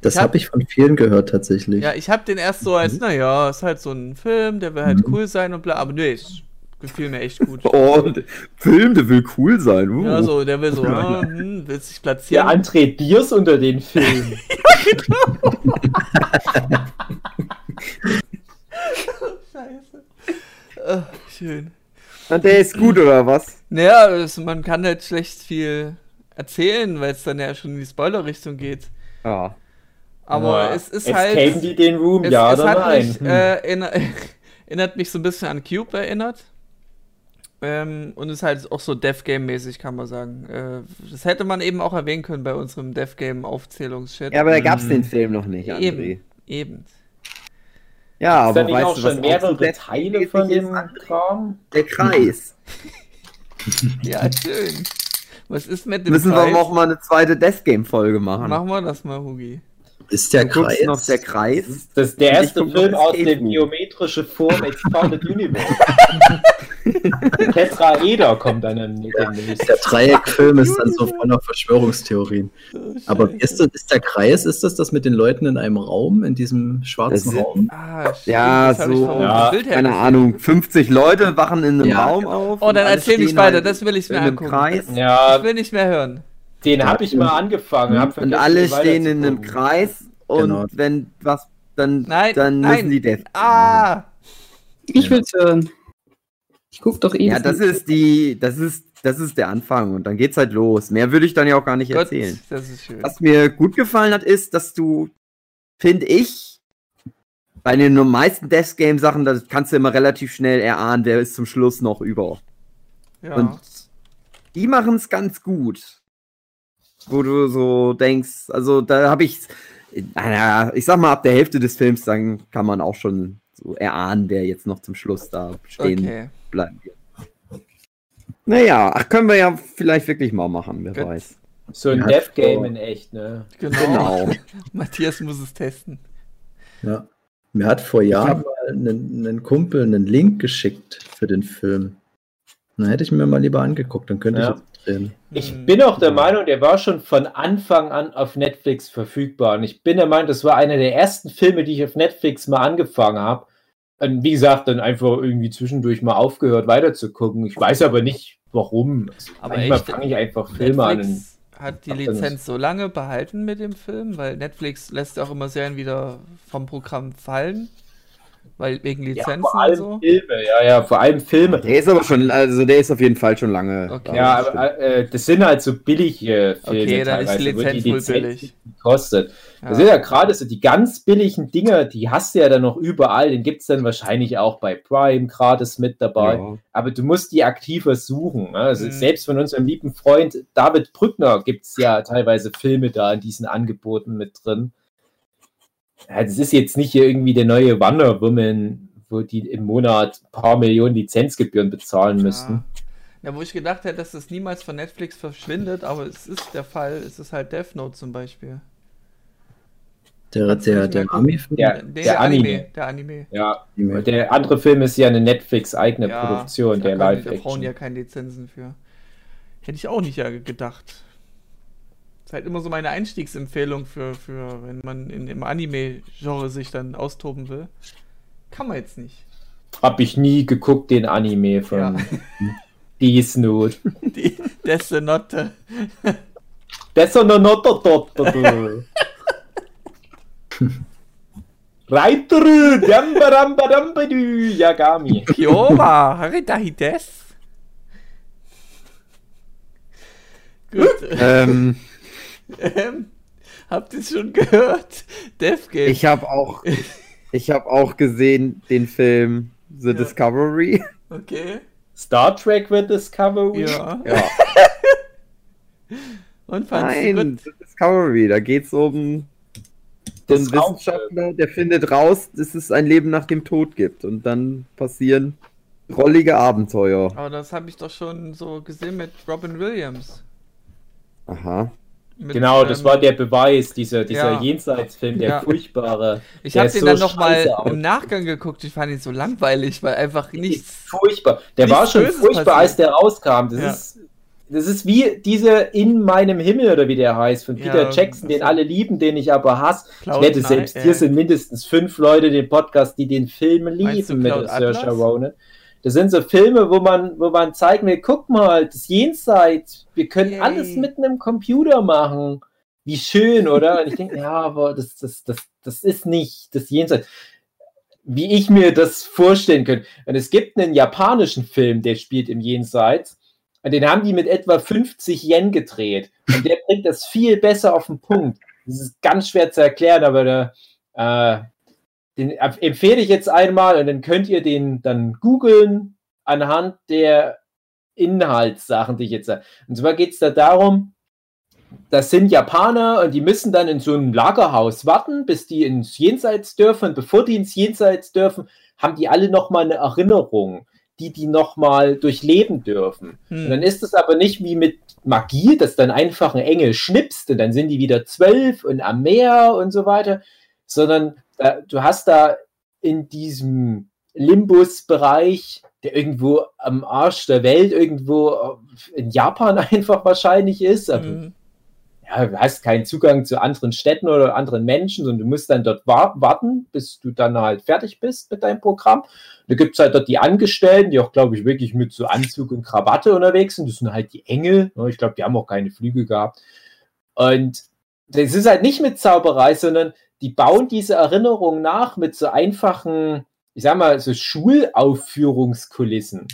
Das Ich hab- habe ich von vielen gehört tatsächlich. Ja, ich habe den erst so als, naja, ist halt so ein Film, der will halt Mhm. cool sein und bla, aber nee, es gefiel mir echt gut. Oh, und Film, der will cool sein. Uh. Ja, so, der will so, ah, hm, will sich Der platzieren. André Diers unter den Filmen. Scheiße. Ah, schön. Und der ist gut, oder was? Naja, es, man kann halt schlecht viel erzählen, weil es dann ja schon in die Spoiler-Richtung geht. Ja. Aber Ja. es ist Escapen halt. die den Room, Es, ja es oder hat nein? mich, Hm. äh, erinner erinnert mich so ein bisschen an Cube erinnert. Ähm, und ist halt auch so Death Game-mäßig, kann man sagen. Äh, das hätte man eben auch erwähnen können bei unserem Death Game-Aufzählungschat. Ja, aber da gab's den Film noch nicht, André. eben, eben. Ja, aber weißt auch du, was schon auch so mehrere Death Teile von ist, dem? Kram? Der Kreis. Ja, schön. Was ist mit dem Müssen Kreis? wir auch mal eine zweite Death Game Folge machen. Machen wir das mal, Hugi. Ist der Du Kreis noch der Kreis. Das ist der erste Film aus dem Room. geometrische Form Expanded Universe. Tetraeder kommt dann in dem nächsten. Der Dreieckfilm ist dann so voller Verschwörungstheorien. Aber ist, das, ist der Kreis, ist das das mit den Leuten in einem Raum, in diesem schwarzen ist- Raum? Ah, stimmt, Ja, ich so- Ja, Keine. Ahnung, 50 Leute wachen in einem Ja, Raum genau. auf. Oh, dann erzähl nicht stehen weiter, halt das will ich mir in einem angucken. Kreis. Ich Ja, will nicht mehr hören. den habe ich mal angefangen. Hab Und alle stehen in einem. Kreis und Genau. wenn was, dann, Nein, dann nein. müssen die Death. Ah! Ich will's hören. Ich guck doch eh. Ja, das ist die, das ist, das ist der Anfang und dann geht's halt los. Mehr würde ich dann ja auch gar nicht Gott, erzählen. das ist schön. Was mir gut gefallen hat, ist, dass du, finde ich, bei den meisten Death Game Sachen, da kannst du immer relativ schnell erahnen, wer ist zum Schluss noch über. Ja. Und die machen es ganz gut. Wo du so denkst, also da habe ich, naja, ich sag mal, ab der Hälfte des Films, dann kann man auch schon so erahnen, wer jetzt noch zum Schluss da stehen okay. Bleiben wird. Naja, ach, können wir ja vielleicht wirklich mal machen, wer Gut. weiß. So ein Ja, Death Game so. in echt, ne? Genau. Genau. Matthias muss es testen. Ja. Mir hat vor Jahren mal einen, einen Kumpel einen Link geschickt für den Film. Na, hätte ich mir mal lieber angeguckt, dann könnte Ja. ich jetzt drehen. Ich bin auch der Meinung, der war schon von Anfang an auf Netflix verfügbar. Und ich bin der Meinung, das war einer der ersten Filme, die ich auf Netflix mal angefangen habe. Und wie gesagt, dann einfach irgendwie zwischendurch mal aufgehört weiter zu gucken. Ich weiß aber nicht, warum. Also Aber manchmal fange ich einfach Filme an. Netflix hat die dann Lizenz so lange behalten mit dem Film, weil Netflix lässt auch immer Serien wieder vom Programm fallen. Weil wegen Ja, Lizenzen vor und allem so. Filme, ja, ja, vor allem Filme. Der ist aber schon, also der ist auf jeden Fall schon lange. Okay. Ja, aber äh, das sind halt so billige Filme Okay, dann ist die teilweise, wo Lizenz wohl billig. kostet. Ja. Das sind ja gerade so die ganz billigen Dinger, die hast du ja dann noch überall. Den gibt es dann wahrscheinlich auch bei Prime gratis mit dabei. Ja. Aber du musst die aktiver suchen. ne? Also Mhm. selbst von unserem lieben Freund David Brückner gibt es ja teilweise Filme da in diesen Angeboten mit drin. Ja, das ist jetzt nicht hier irgendwie der neue Wonder Woman, wo die im Monat ein paar Millionen Lizenzgebühren bezahlen müssten. Ja. ja, wo ich gedacht hätte, dass das niemals von Netflix verschwindet, aber es ist der Fall. Es ist halt Death Note zum Beispiel. Der, der, der? Ja. Nee, der Anime. Der Anime. Ja, Anime. der andere Film ist ja eine Netflix-eigene Ja, Produktion, der die- Da brauchen ja keine Lizenzen für. Hätte ich auch nicht ja gedacht. Ist halt immer so meine Einstiegsempfehlung für, für wenn man in, im Anime-Genre sich dann austoben will. Kann man jetzt nicht. Hab ich nie geguckt, den Anime von Ja. Death Note. Die Death Note. Das ist doch noch not dort. Reiter, dambarambadambadü, Yagami. Kyowa, Haridahi des. Gut. Ähm, Ähm, habt ihr es schon gehört? Death Game. ich habe auch, ich habe auch gesehen den Film The Ja. Discovery. Okay. Star Trek The Discovery. Ja. Ja, Und fandst du nein, gut? The Discovery. Da geht es um so einen. Wissenschaftler, der findet raus, dass es ein Leben nach dem Tod gibt und dann passieren rollige Abenteuer. Aber das habe ich doch schon so gesehen mit Robin Williams. Aha. Mit, Genau, das ähm, war der Beweis, dieser, dieser Ja. Jenseitsfilm, der Ja. furchtbare. Ich habe den so dann nochmal im Nachgang geguckt. Ich fand ihn so langweilig, weil einfach nichts. Furchtbar. Der nichts war schon Böses furchtbar, passiert. als der rauskam. Das, Ja. ist, das ist wie diese In meinem Himmel oder wie der heißt, von Peter Ja, Jackson, den alle lieben, den ich aber hasse. Ich Cloud wette, Nine- selbst äh, hier sind mindestens fünf Leute dem Podcast, die den Film lieben mit Cloud Saoirse? Ronan. Das sind so Filme, wo man, wo man zeigen will, guck mal, das Jenseits, wir können Yay. alles mit einem Computer machen. Wie schön, oder? Und ich denke, ja, aber das, das, das, das ist nicht das Jenseits, wie ich mir das vorstellen könnte. Und es gibt einen japanischen Film, der spielt im Jenseits. Und den haben die mit etwa 50 Yen gedreht. Und der bringt das viel besser auf den Punkt. Das ist ganz schwer zu erklären, aber der, äh, den empfehle ich jetzt einmal und dann könnt ihr den dann googeln anhand der Inhaltssachen, die ich jetzt sage. Und zwar geht es da darum, das sind Japaner und die müssen dann in so einem Lagerhaus warten, bis die ins Jenseits dürfen. Und bevor die ins Jenseits dürfen, haben die alle nochmal eine Erinnerung, die die nochmal durchleben dürfen. Hm. Und dann ist es aber nicht wie mit Magie, dass dann einfach ein Engel schnipst und dann sind die wieder zwölf und am Meer und so weiter, sondern du hast da in diesem Limbus-Bereich, der irgendwo am Arsch der Welt, irgendwo in Japan einfach wahrscheinlich ist, aber Hm. ja, du hast keinen Zugang zu anderen Städten oder anderen Menschen, sondern du musst dann dort wa warten, bis du dann halt fertig bist mit deinem Programm. Da gibt es halt dort die Angestellten, die auch, glaube ich, wirklich mit so Anzug und Krawatte unterwegs sind. Das sind halt die Engel. ne? Ich glaube, die haben auch keine Flüge gehabt. Und das ist halt nicht mit Zauberei, sondern die bauen diese Erinnerung nach mit so einfachen, ich sag mal, so Schulaufführungskulissen.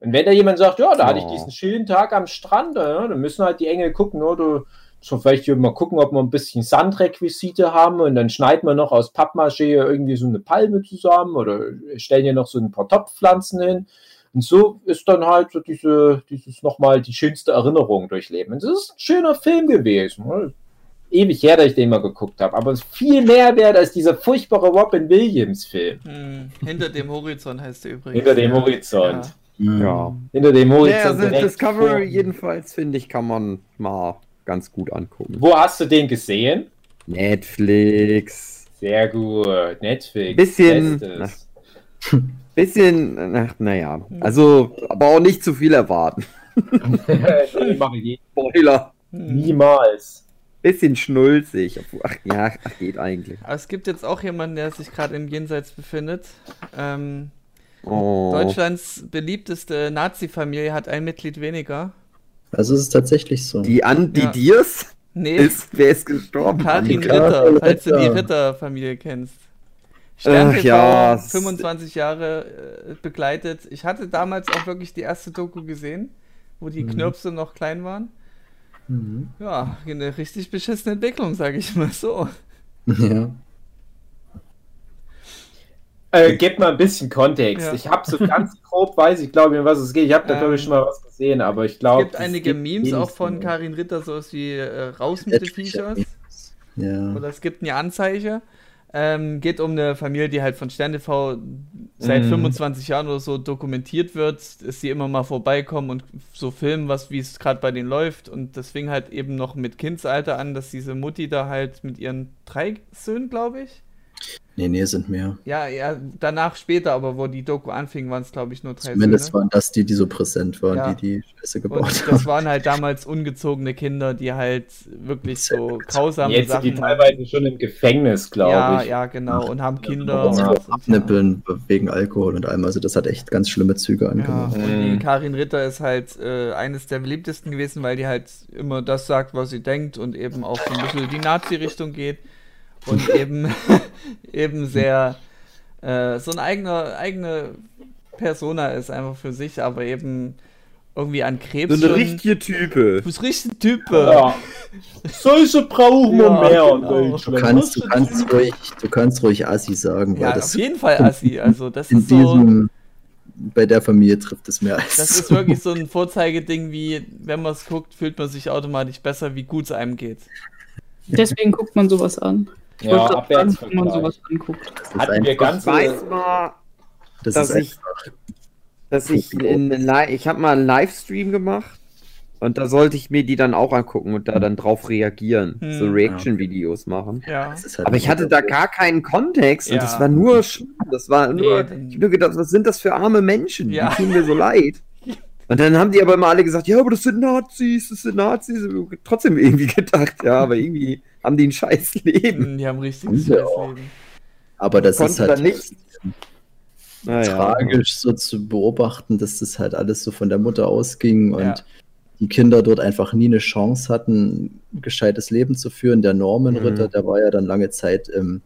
Und wenn da jemand sagt, ja, da hatte ich Oh. diesen schönen Tag am Strand, ja, dann müssen halt die Engel gucken, oder so vielleicht mal gucken, ob wir ein bisschen Sandrequisite haben und dann schneiden wir noch aus Pappmaché irgendwie so eine Palme zusammen oder stellen hier noch so ein paar Topfpflanzen hin. Und so ist dann halt so diese, dieses nochmal die schönste Erinnerung durchleben. Und das ist ein schöner Film gewesen. Ewig her, dass ich den mal geguckt habe. Aber es ist viel mehr wert als dieser furchtbare Robin Williams-Film. Hm. Hinter dem Horizont heißt der übrigens. Hinter dem Ja. Horizont. Ja. Hinter dem Ja, Horizont. also direkt Discovery vor- jedenfalls, finde ich, kann man mal ganz gut angucken. Wo hast du den gesehen? Netflix. Sehr gut. Netflix. Bisschen-. Bisschen, ach, naja. Also, aber auch nicht zu viel erwarten. Spoiler. Niemals. Bisschen schnulzig. obwohl- Ach ja, ach, geht eigentlich. Aber es gibt jetzt auch jemanden, der sich gerade im Jenseits befindet. Ähm, Oh. Deutschlands beliebteste Nazi-Familie hat ein Mitglied weniger. Also es ist tatsächlich so. Die an die Ja. Diers Nee, ist, wer ist gestorben? Karin Ritter, falls du die Ritter. Ritter-Familie kennst. Stern Ach ja, es- 25 Jahre äh, begleitet. Ich hatte damals auch wirklich die erste Doku gesehen, wo die Knirpse noch klein waren. Mhm. Ja, eine richtig beschissene Entwicklung, sage ich mal so. Ja. Äh, gebt mal ein bisschen Kontext. Ja. Ich habe so ganz grob, weiß ich glaube, um was es geht. Ich habe da, glaube ich, Ähm, schon mal was gesehen, aber ich Es glaube. gibt einige Memes auch von Karin Ritter, sowas wie äh, raus mit den Etliche Viechers. Ja. Oder es gibt eine Anzeige. Ähm, geht um eine Familie, die halt von Stern TV seit Mhm. 25 Jahren oder so dokumentiert wird, dass sie immer mal vorbeikommen und so filmen, was wie es gerade bei denen läuft. Und das fing halt eben noch mit Kindsalter an, dass diese Mutti da halt mit ihren drei Söhnen, glaube ich. Nee, nee, sind mehr. Ja, ja, danach später, aber wo die Doku anfing, waren es, glaube ich, nur drei Zumindest Söhne. waren das die, die so präsent waren, Ja. die die Scheiße Und gebaut das haben. waren halt damals ungezogene Kinder, die halt wirklich so grausame Jetzt sind die Sachen teilweise schon im Gefängnis, glaube Ja, ich. ja, genau. Und haben Kinder. Und und, so und, ja. abnippeln wegen Alkohol und allem. Also das hat echt ganz schlimme Züge Ja, angenommen. und die Mhm. Karin Ritter ist halt äh, eines der beliebtesten gewesen, weil die halt immer das sagt, was sie denkt und eben auch so ein bisschen die Nazi-Richtung geht und eben, eben sehr äh, so eine eigene, eigene Persona ist einfach für sich, aber eben irgendwie an Krebs So eine richtige Type. Du bist richtig Type. Ja. Solche brauchen wir Ja, mehr genau. Du kannst, du kannst ruhig, du kannst ruhig Assi sagen, Ja, weil auf jeden Fall Assi. Also das in ist so. diesem, bei der Familie trifft es mehr als Das ist wirklich so ein Vorzeigeding, wie wenn man es guckt, fühlt man sich automatisch besser, wie gut es einem geht. Deswegen guckt man sowas an. Ich Ja, gerade sagen, wenn man sowas anguckt. Hatten wir ganz weiß mal, das dass ist ich, dass ich in, in, ich habe mal einen Livestream gemacht und da sollte ich mir die dann auch angucken und da dann drauf reagieren, Hm. so Reaction-Videos machen. Ja. halt Aber ich hatte da gar keinen Kontext und Ja. das war nur schlimm. Das war nur, dann- ich habe nur gedacht, was sind das für arme Menschen? Ja. Die tun mir so leid. Und dann haben die aber immer alle gesagt, ja, aber das sind Nazis, das sind Nazis. Und Trotzdem irgendwie gedacht, ja, aber irgendwie haben die ein scheiß Leben. Die haben richtig Ja. scheiß Leben. Aber das Konnte ist halt nicht- Naja. tragisch so zu beobachten, dass das halt alles so von der Mutter ausging und Ja. die Kinder dort einfach nie eine Chance hatten, ein gescheites Leben zu führen. Der Norman-Ritter, Mhm. der war ja dann lange Zeit im,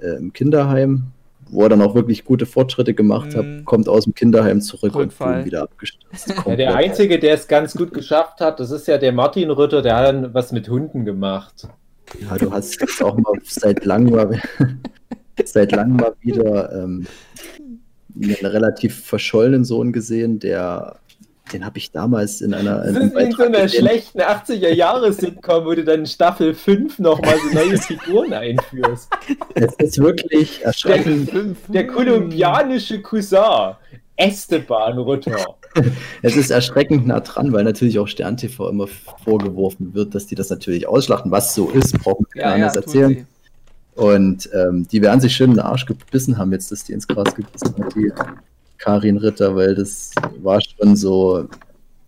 äh, im Kinderheim, wo er dann auch wirklich gute Fortschritte gemacht Mhm. hat, kommt aus dem Kinderheim zurück Rückfall. und wieder abgestürzt. Ja, der Einzige, der es ganz gut geschafft hat, das ist ja der Martin Rütter, der hat dann was mit Hunden gemacht. Ja, du hast jetzt auch mal seit langem mal, seit langem mal wieder ähm, einen relativ verschollenen Sohn gesehen, der den habe ich damals in einer Das in ist in so einer schlechten 80er-Jahre-Sitcom, wo du dann in Staffel 5 nochmal so neue Figuren einführst. Es ist wirklich Der, erschreckend. Fünf. der kolumbianische Cousin. Esteban Ritter. Es ist erschreckend nah dran, weil natürlich auch Stern TV immer vorgeworfen wird, dass die das natürlich ausschlachten. Was so ist, braucht man keiner anders tun erzählen. Und ähm, die werden sich schön in den Arsch gebissen haben, jetzt, dass die ins Gras gebissen hat, die Karin Ritter, weil das war schon so,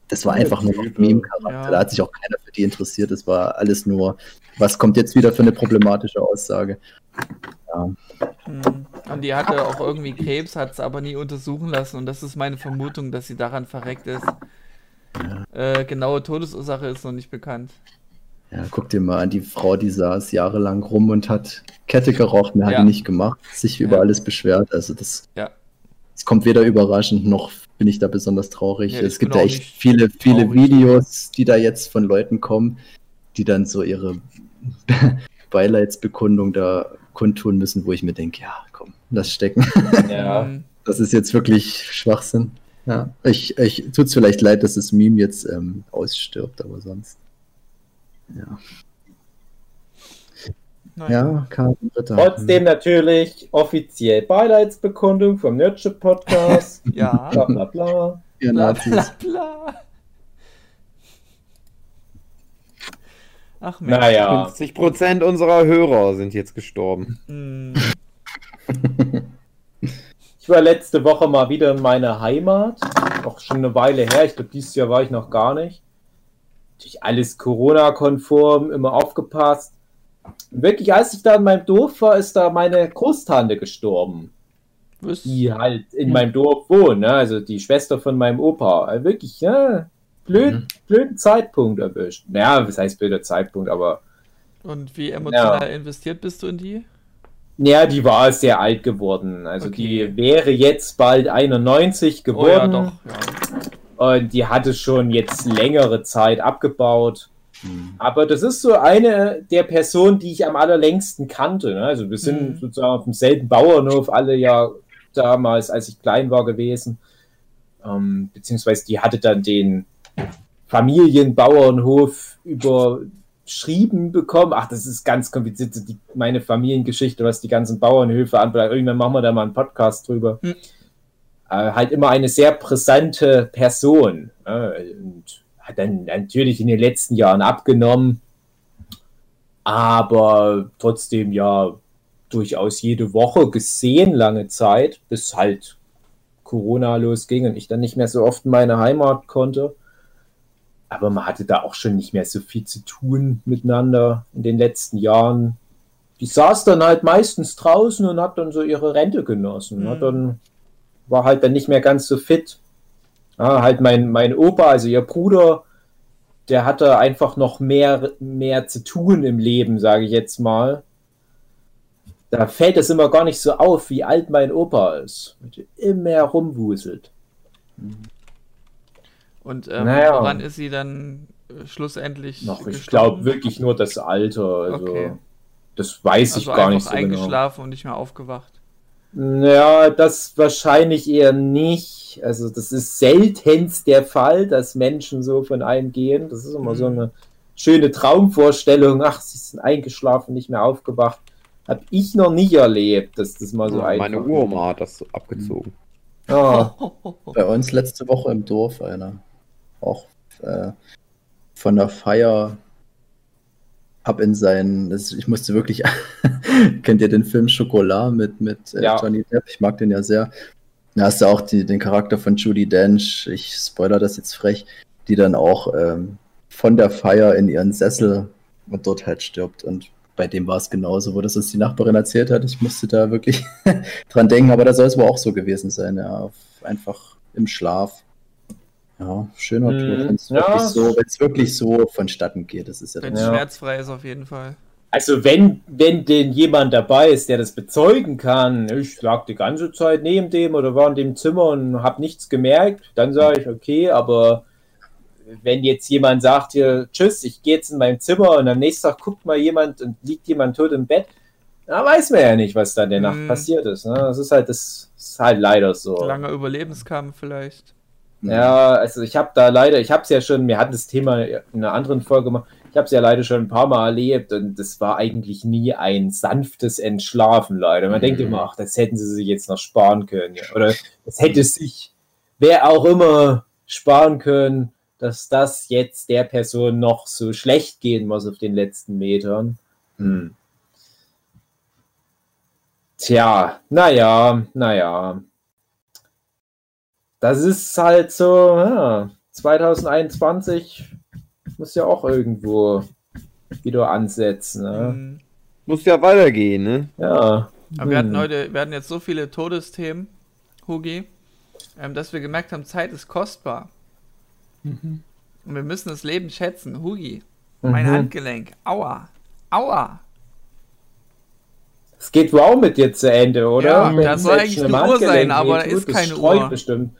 das war einfach nur noch Meme-Charakter. Ja. Da hat sich auch keiner für die interessiert. Das war alles nur, was kommt jetzt wieder für eine problematische Aussage. Ja, Hm. Und die hatte auch irgendwie Krebs, hat es aber nie untersuchen lassen. Und das ist meine Vermutung, dass sie daran verreckt ist. Äh, genaue Todesursache ist noch nicht bekannt. ja, guck dir mal an, die Frau, die saß jahrelang rum und hat Kette geraucht, mehr hat Ja. die nicht gemacht, sich über Ja. alles beschwert. Also das, Ja. es kommt weder überraschend noch bin ich da besonders traurig. Ja, es gibt bin ja echt viele, viele traurig. Videos, die da jetzt von Leuten kommen, die dann so ihre Beileidsbekundung da kundtun müssen, wo ich mir denke, ja, komm, lass stecken. Ja. Das ist jetzt wirklich Schwachsinn. Ja, ich, ich tut's vielleicht leid, dass das Meme jetzt ähm, ausstirbt, aber sonst. Ja, Naja. ja Karin Ritter. Trotzdem natürlich offiziell Beileidsbekundung vom Nerdship Podcast. Ja. bla bla bla. Ihr Bla, Nazis. bla, bla. Ach Mensch. Naja. 50% unserer Hörer sind jetzt gestorben. Hm. Ich war letzte Woche mal wieder in meiner Heimat. Auch schon eine Weile her. Ich glaube, dieses Jahr war ich noch gar nicht. Natürlich alles Corona-konform, immer aufgepasst. Und wirklich, als ich da in meinem Dorf war, ist da meine Großtante gestorben. Was? Die halt in meinem Dorf wohnt, ne? also die Schwester von meinem Opa. Also wirklich, ja, blöd, Mhm. blöden Zeitpunkt erwischt. Naja, was heißt blöder Zeitpunkt, aber Und wie emotional investiert bist du in die? ja, die war sehr alt geworden. Also Okay. die wäre jetzt bald 91 Oh ja, geworden. doch. Ja. Und die hatte schon jetzt längere Zeit abgebaut. Hm. Aber das ist so eine der Personen, die ich am allerlängsten kannte. Ne? Also wir sind Mhm. sozusagen auf demselben Bauernhof alle ja damals, als ich klein war, gewesen. Ähm, beziehungsweise die hatte dann den Familienbauernhof überschrieben bekommen. Ach, das ist ganz kompliziert, die, meine Familiengeschichte, was die ganzen Bauernhöfe anbelangt. Irgendwann machen wir da mal einen Podcast drüber. Mhm. Äh, halt immer eine sehr präsente Person. Ne? Und hat dann natürlich in den letzten Jahren abgenommen, aber trotzdem ja durchaus jede Woche gesehen, lange Zeit, bis halt Corona losging und ich dann nicht mehr so oft in meine Heimat konnte. Aber man hatte da auch schon nicht mehr so viel zu tun miteinander in den letzten Jahren. Die saß dann halt meistens draußen und hat dann so ihre Rente genossen. Mhm. Hat dann, war halt dann nicht mehr ganz so fit. Ja, halt mein, mein Opa, also ihr Bruder, der hatte einfach noch mehr, mehr zu tun im Leben, sage ich jetzt mal. Da fällt es immer gar nicht so auf, wie alt mein Opa ist. Immer rumwuselt. Und ähm, Naja. woran ist sie dann äh, schlussendlich Noch, ich glaube wirklich nur das Alter. Also, Okay. Das weiß ich also gar einfach nicht so genau. eingeschlafen und nicht mehr aufgewacht. Ja, das wahrscheinlich eher nicht. Also das ist seltenst der Fall, dass Menschen so von einem gehen. Das ist immer Mhm. so eine schöne Traumvorstellung. Ach, sie sind eingeschlafen, nicht mehr aufgewacht. Hab ich noch nie erlebt, dass das mal so einfach Meine Uroma hat das abgezogen. Ja. Bei uns letzte Woche im Dorf einer. Auch äh, von der Feier ab in seinen. Das, ich musste wirklich. kennt ihr den Film Schokolade mit, mit äh, Ja. Johnny Depp? Ich mag den ja sehr. Da hast du auch die, den Charakter von Judy Dench. Ich spoiler das jetzt frech, die dann auch ähm, von der Feier in ihren Sessel und dort halt stirbt. Und bei dem war es genauso, wo das uns die Nachbarin erzählt hat. Ich musste da wirklich dran denken, aber da soll es wohl auch so gewesen sein, ja. Einfach im Schlaf. Ja, schöner Mhm. Tod, wenn es Ja. wirklich, so, wirklich so vonstatten geht. Das ist ja Wenn es schmerzfrei ist, auf jeden Fall. Also wenn, wenn denn jemand dabei ist, der das bezeugen kann, ich lag die ganze Zeit neben dem oder war in dem Zimmer und habe nichts gemerkt, dann sage ich, okay, aber wenn jetzt jemand sagt hier, tschüss, ich gehe jetzt in mein Zimmer und am nächsten Tag guckt mal jemand und liegt jemand tot im Bett, da weiß man ja nicht, was da in der Nacht Mhm. passiert ist. Ne? Das ist halt, das ist halt leider so. Langer Überlebenskampf vielleicht. Ja, also ich habe da leider, ich habe es ja schon, wir hatten das Thema in einer anderen Folge gemacht, ich habe es ja leider schon ein paar Mal erlebt und das war eigentlich nie ein sanftes Entschlafen leider. Man denkt Mhm. immer, ach, das hätten sie sich jetzt noch sparen können. Ja. Oder das hätte sich wer auch immer sparen können, dass das jetzt der Person noch so schlecht gehen muss auf den letzten Metern. Hm. Tja, naja, naja. Das ist halt so, ja, 2021 muss ja auch irgendwo wieder ansetzen. Ne? Mhm. Muss ja weitergehen, ne? Ja. Aber wir hatten Hm. heute, wir hatten jetzt so viele Todesthemen, Hugi, ähm, dass wir gemerkt haben, Zeit ist kostbar. Mhm. Und wir müssen das Leben schätzen. Hugi, mein Mhm. Handgelenk. Aua. Aua. Es geht wow mit dir zu Ende, oder? Ja, Wenn da soll es eigentlich eine Uhr sein, aber da ist das keine Uhr. bestimmt.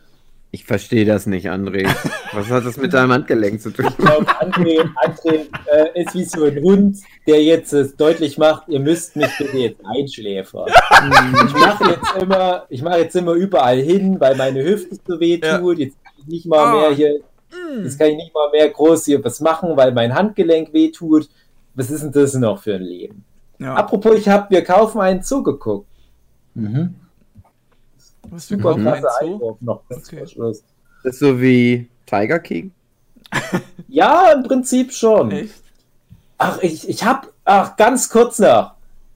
Ich verstehe das nicht, André. Was hat das mit deinem Handgelenk zu tun? Ich glaube, André, André äh, ist wie so ein Hund, der jetzt äh, deutlich macht, ihr müsst mich bitte jetzt einschläfern. ich mache jetzt immer, ich mache jetzt immer überall hin, weil meine Hüfte so weh Ja. tut. Jetzt kann ich nicht mal Ah. mehr hier, Mm. jetzt kann ich nicht mal mehr groß hier was machen, weil mein Handgelenk weh tut. Was ist denn das noch für ein Leben? Ja. Apropos, ich habe, wir kaufen einen zugeguckt. Mhm. Was, Super Zoo? Einwurf noch. Okay. Das ist so wie Tiger King. Ja, im Prinzip schon. Echt? Ach, ich, ich hab, ach, ganz kurz noch.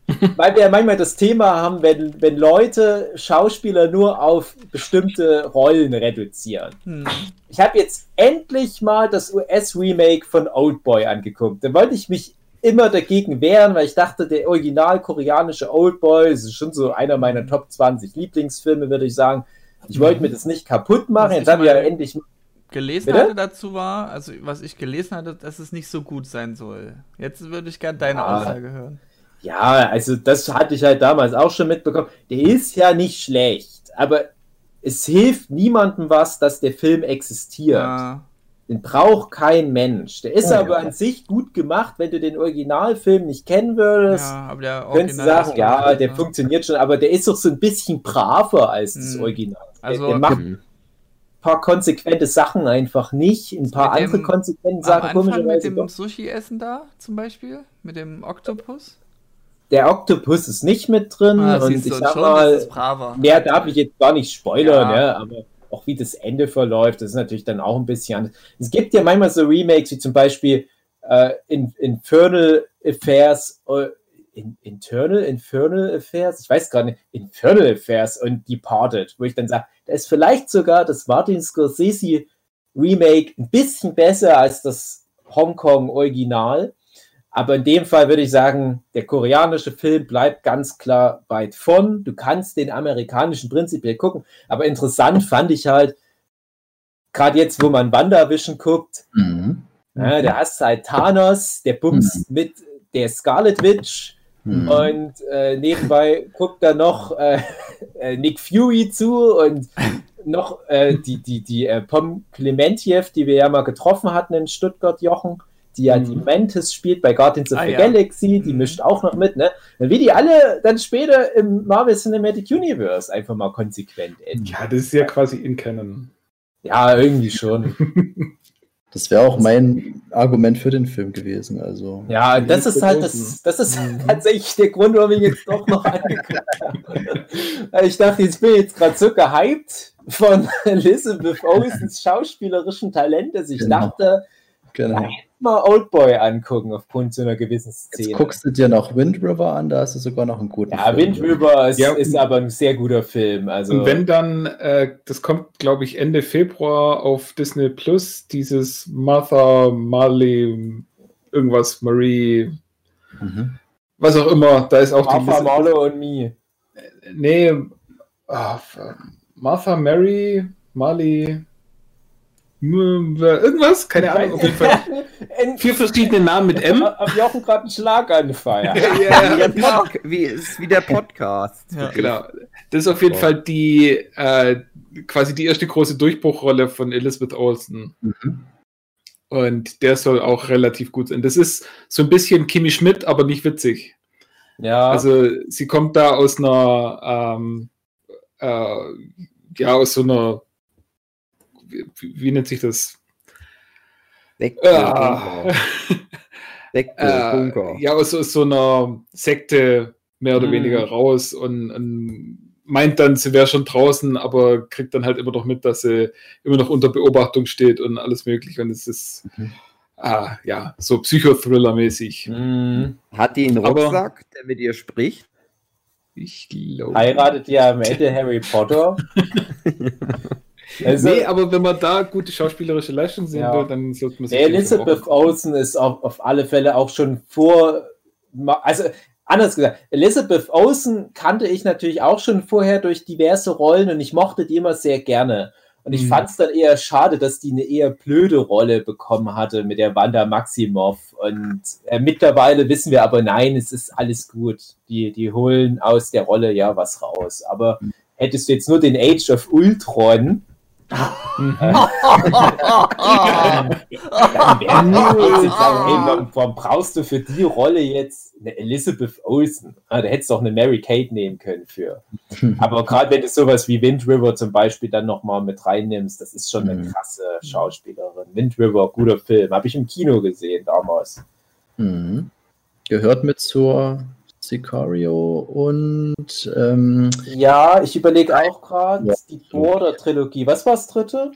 Weil wir ja manchmal das Thema haben, wenn, wenn Leute Schauspieler nur auf bestimmte Rollen reduzieren. Hm. Ich habe jetzt endlich mal das US-Remake von Oldboy angeguckt. Da wollte ich mich immer dagegen wehren, weil ich dachte, der original koreanische Oldboy das ist schon so einer meiner Top 20 Lieblingsfilme, würde ich sagen. Ich wollte mir das nicht kaputt machen. Was Jetzt ich habe ich ja endlich gelesen Bitte? hatte dazu war, also was ich gelesen hatte, dass es nicht so gut sein soll. Jetzt würde ich gerne deine Ah. Aussage hören. Ja, also das hatte ich halt damals auch schon mitbekommen. Der ist ja nicht schlecht, aber es hilft niemandem was, dass der Film existiert. Ja. Den braucht kein Mensch. Der ist Ja, aber ja. an sich gut gemacht, wenn du den Originalfilm nicht kennen würdest. ja, Könntest du sagen, ja, der ne? funktioniert schon, aber der ist doch so ein bisschen braver als das Hm. Original. Also- der, der macht ein paar konsequente Sachen einfach nicht, ein paar andere dem- konsequente Am Sachen Anfang mit dem. Sushi-Essen da zum Beispiel, mit dem Oktopus. Der Oktopus ist nicht mit drin Ah, und ich sag schon mal, ist es braver. Mehr darf ich jetzt gar nicht spoilern, Ja. ja. aber auch wie das Ende verläuft, das ist natürlich dann auch ein bisschen anders. Es gibt ja manchmal so Remakes, wie zum Beispiel äh, in, Infernal Affairs, äh, in, Internal, Infernal Affairs, ich weiß gar nicht, Infernal Affairs und Departed, wo ich dann sage, da ist vielleicht sogar das Martin Scorsese Remake ein bisschen besser als das Hongkong Original. Aber in dem Fall würde ich sagen, der koreanische Film bleibt ganz klar weit von. Du kannst den amerikanischen prinzipiell gucken. Aber interessant fand ich halt, gerade jetzt, wo man WandaVision guckt, Mhm. ja, da hast du halt Thanos, der bumst mit der Scarlet Witch Mhm. und äh, nebenbei guckt da noch äh, äh, Nick Fury zu und noch äh, die, die, die äh, Pom Clementiev, die wir ja mal getroffen hatten in Stuttgart, Jochen, die ja die Mantis spielt bei Guardians of Ah, the ja. Galaxy, die Mhm. mischt auch noch mit, ne? Und wie die alle dann später im Marvel Cinematic Universe einfach mal konsequent enden. Ja, das ist ja quasi in Canon. Ja, irgendwie schon. Das wäre auch mein Argument für den Film gewesen. Also. Ja, das ist halt das, das ist Mhm. tatsächlich der Grund, warum ich jetzt doch noch angeguckt habe. Ich dachte, jetzt bin ich jetzt gerade so gehypt von Elizabeth Olsens schauspielerischen Talent, dass ich Genau. dachte, Genau. mal Oldboy angucken aufgrund so einer gewissen Szene. Jetzt guckst du dir noch Wind River an, da hast du sogar noch einen guten ja, Film. Wind River ist, Ja. ist aber ein sehr guter Film. Also, Und wenn dann, äh, das kommt, glaube ich, Ende Februar auf Disney Plus, dieses Martha Marley, irgendwas, Marie, Mhm. was auch immer, da ist auch Martha die. Marlowe und Me. Nee, ah, Martha Mary, Marley, irgendwas, keine Ahnung, auf jeden Fall. Vier verschiedene Namen mit M. Hab Jochen gerade einen Schlaganfall. Wie, der Pod wie, ist wie der Podcast. Ja. Genau. Das ist auf jeden Fall die äh, quasi die erste große Durchbruchrolle von Elizabeth Olsen. Mhm. Und der soll auch relativ gut sein. Das ist so ein bisschen Kimi Schmidt, aber nicht witzig. Ja, Also sie kommt da aus einer, ähm, äh, ja, aus so einer, wie, wie nennt sich das? Sekte, Ah. Sekte, Äh, Bunker. ja, aus, aus so einer Sekte mehr oder Mhm. weniger raus und, und meint dann, sie wäre schon draußen, aber kriegt dann halt immer noch mit, dass sie immer noch unter Beobachtung steht und alles mögliche. Und es ist ah, ja so Psychothriller-mäßig. Mhm. Hat die einen Aber- Rucksack, der mit ihr spricht? Ich glaube. Heiratet ja am Ende Harry Potter. also, nee, aber wenn man da gute schauspielerische Leistung sehen Ja. will, dann sollte man sich Elizabeth. Olsen ist auf, auf alle Fälle auch schon vor. Also, anders gesagt, Elizabeth Olsen kannte ich natürlich auch schon vorher durch diverse Rollen und ich mochte die immer sehr gerne. Und ich Mhm. fand es dann eher schade, dass die eine eher blöde Rolle bekommen hatte mit der Wanda Maximoff. Und äh, mittlerweile wissen wir aber, nein, es ist alles gut. Die, die holen aus der Rolle ja was raus. Aber hättest du jetzt nur den Age of Ultron, Warum brauchst du für die Rolle jetzt eine Elizabeth Olsen? Ah, da hättest du auch eine Mary Kate nehmen können für. Aber gerade wenn du sowas wie Wind River zum Beispiel dann nochmal mit reinnimmst, das ist schon eine Mhm. krasse Schauspielerin. Wind River, guter Film, habe ich im Kino gesehen damals. Mhm. Gehört mit zur Sicario und ähm, Ja, ich überlege auch gerade Ja. die Border-Trilogie. Was war das dritte?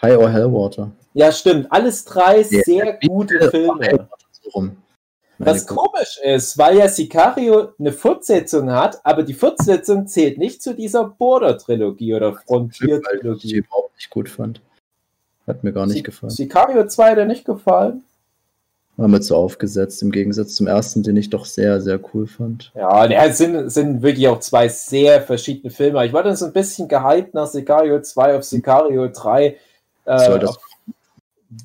High or Hellwater. Ja, stimmt. Alles drei Ja, sehr gute Filme. Was komisch ist, weil ja Sicario eine Fortsetzung hat, aber die Fortsetzung zählt nicht zu dieser Border-Trilogie oder ich Frontier-Trilogie. die überhaupt nicht gut fand. Hat mir gar nicht gefallen. Sicario 2 hat dir nicht gefallen? War mir zu aufgesetzt, im Gegensatz zum ersten, den ich doch sehr, sehr cool fand. Ja, ja, es sind, sind wirklich auch zwei sehr verschiedene Filme. Ich war dann so ein bisschen gehypt nach Sicario 2 auf Sicario 3. Äh, auf,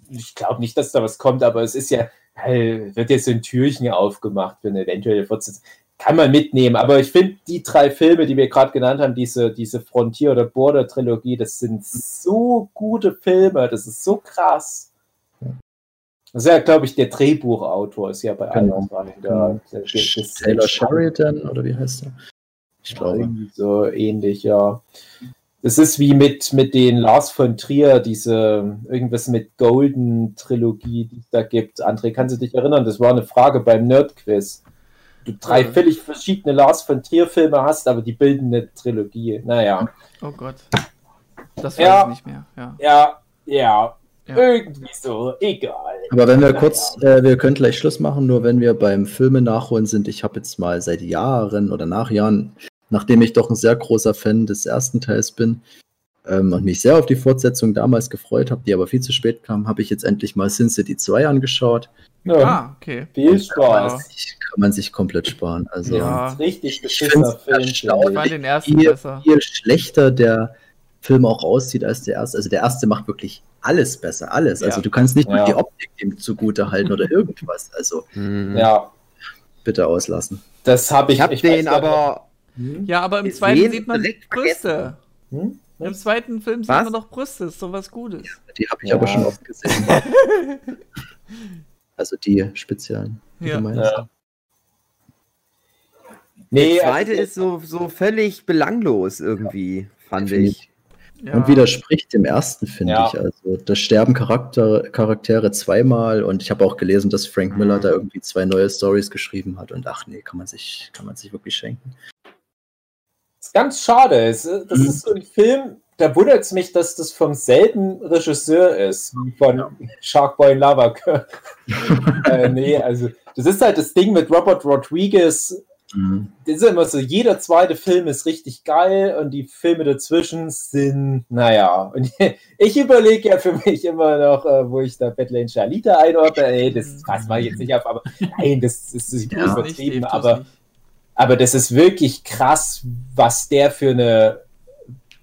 ich glaube nicht, dass da was kommt, aber es ist ja, wird jetzt so ein Türchen aufgemacht für eine eventuelle Fortsetzung. Kann man mitnehmen, aber ich finde, die drei Filme, die wir gerade genannt haben, diese, diese Frontier- oder Border-Trilogie, das sind so gute Filme, das ist so krass. Das ist ja, glaube ich, der Drehbuchautor ist ja bei Genau. allen dreien da. Der- der- das- Taylor Sheridan, oder wie heißt er? Ich glaube. irgendwie so ähnlich, ja. Das ist wie mit, mit den Lars von Trier, diese irgendwas mit Golden Trilogie, die es da gibt. André, kannst du dich erinnern? Das war eine Frage beim Nerdquiz. Du drei Ja. völlig verschiedene Lars von Trier Filme hast, aber die bilden eine Trilogie. Naja. Oh Gott. Das weiß Ja. ich nicht mehr. Ja. Ja, ja. Ja. Irgendwie so. Egal. Aber wenn wir kurz, äh, wir können gleich Schluss machen, nur wenn wir beim Filme nachholen sind. Ich habe jetzt mal seit Jahren oder nach Jahren, nachdem ich doch ein sehr großer Fan des ersten Teils bin ähm, und mich sehr auf die Fortsetzung damals gefreut habe, die aber viel zu spät kam, habe ich jetzt endlich mal Sin City 2 angeschaut. Ja, Ah, okay. viel Spaß. Ich, kann man sich komplett sparen. Also Ja. Richtig Ich beschissener Film. Ich ich. fand den ersten viel, besser. viel schlechter der Film auch aussieht als der erste. Also der erste macht wirklich alles besser, alles. Also Ja. du kannst nicht Ja. mal die Optik ihm zugute halten oder irgendwas. Also Hm. Ja, bitte auslassen. das habe ich. Ich habe den aber. Ja, aber im zweiten sieht man direkt Brüste. Hm? Im zweiten Film sieht Was? man doch Brüste, ist doch was Gutes. Die habe ich Ja. aber schon oft gesehen. also die speziellen. die Ja. du meinst. Ja. Nee, Der zweite also- ist so, so völlig belanglos irgendwie, fand ich. Ja. Und widerspricht dem ersten, finde Ja. ich. Also da sterben Charakter, Charaktere zweimal und ich habe auch gelesen, dass Frank Miller Mhm. da irgendwie zwei neue Stories geschrieben hat und ach nee, kann man sich, kann man sich wirklich schenken. ist ganz schade. Es, äh, das Mhm. ist so ein Film, da wundert es mich, dass das vom selben Regisseur ist, wie von Sharkboy in Lava. äh, nee, also das ist halt das Ding mit Robert Rodriguez. Mhm. Das ist immer so, jeder zweite Film ist richtig geil und die Filme dazwischen sind, naja. Und ich überlege ja für mich immer noch, äh, wo ich da Battle in Charlita einordne. Ey, das pass mal jetzt nicht auf, aber nein, das, das ist Ja, übertrieben, tu's aber. nicht. Aber das ist wirklich krass, was der für eine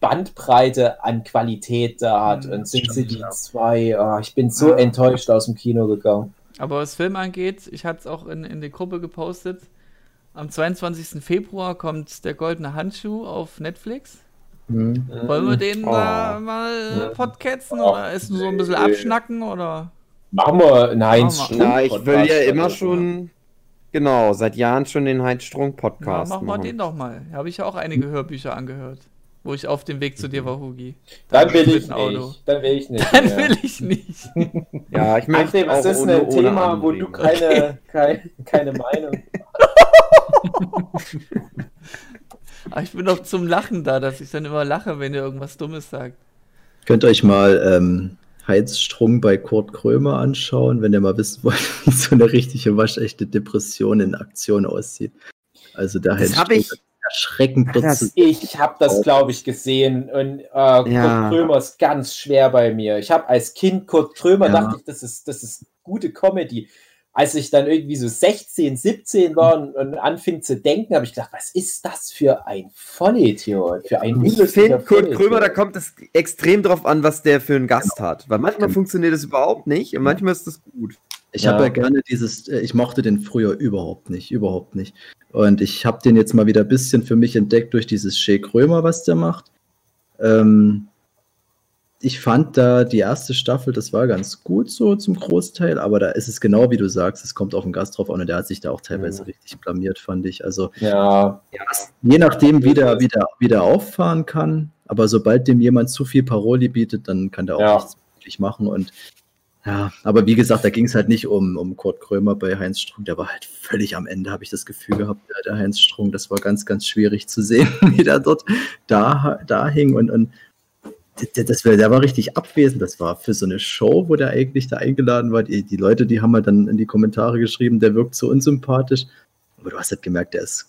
Bandbreite an Qualität da hat. Mhm, Und Sin stimmt, City ja. 2, oh, ich bin so Ja. enttäuscht aus dem Kino gegangen. Aber was Film angeht, ich hatte es auch in, in die Gruppe gepostet. Am 22. Februar kommt der Goldene Handschuh auf Netflix. Mhm. Wollen wir den Oh. da mal Ja. äh, podcasten Oh, oder ist nur so ein bisschen nee. abschnacken oder? Machen wir einen Heinz Machen Strunk Na, ich will ja Podcast immer schon, genau, seit Jahren schon den Heinz Strunk Ja, Podcast mach mal machen. den doch mal. Habe ich ja auch einige Hörbücher angehört, wo ich auf dem Weg zu dir war, Hugi. Dann will mit ich nicht. Dann will ich nicht. Dann mehr. will ich nicht. Ja, ich möchte André, was auch ist ohne, ein ohne Thema, wo du keine, keine, keine Meinung Aber ich bin doch zum Lachen da, dass ich dann immer lache, wenn ihr irgendwas Dummes sagt. Könnt ihr euch mal ähm, Heinz Strunk bei Kurt Krömer anschauen, wenn ihr mal wissen wollt, wie so eine richtige waschechte Depression in Aktion aussieht. Also der Heinz hab Strunk ich- erschreckend Das- Ich habe das, glaube ich, gesehen und äh, Ja. Kurt Krömer ist ganz schwer bei mir. Ich habe als Kind Kurt Krömer, Ja. dachte ich, das ist, das ist gute Comedy. Als ich dann irgendwie so 16, 17 war und, und anfing zu denken, habe ich gedacht, was ist das für ein Vollidiot? Für ein Ich finde, Kurt. Krömer, da kommt es extrem drauf an, was der für einen Gast hat. Weil manchmal funktioniert es überhaupt nicht und manchmal ist es gut. Ich Ja. habe ja gerne dieses, äh, ich mochte den früher überhaupt nicht, überhaupt nicht. Und ich habe den jetzt mal wieder ein bisschen für mich entdeckt durch dieses Shea Krömer, was der macht. Ähm, ich fand da die erste Staffel, das war ganz gut so zum Großteil, aber da ist es genau wie du sagst, es kommt auf den Gast drauf an und der hat sich da auch teilweise Mhm. richtig blamiert, fand ich. Also Ja, je nachdem, wie der wieder, wieder auffahren kann, aber sobald dem jemand zu viel Paroli bietet, dann kann der auch Ja. nichts wirklich machen und ja, aber wie gesagt, da ging es halt nicht um, um Kurt Krömer bei Heinz Strunk, der war halt völlig am Ende, habe ich das Gefühl gehabt, der, der Heinz Strunk, das war ganz, ganz schwierig zu sehen, wie der dort da, da hing und, und der, das der war richtig abwesend. Das war für so eine Show, wo der eigentlich da eingeladen war. Die, die Leute, die haben halt dann in die Kommentare geschrieben, der wirkt so unsympathisch. Aber du hast halt gemerkt, der ist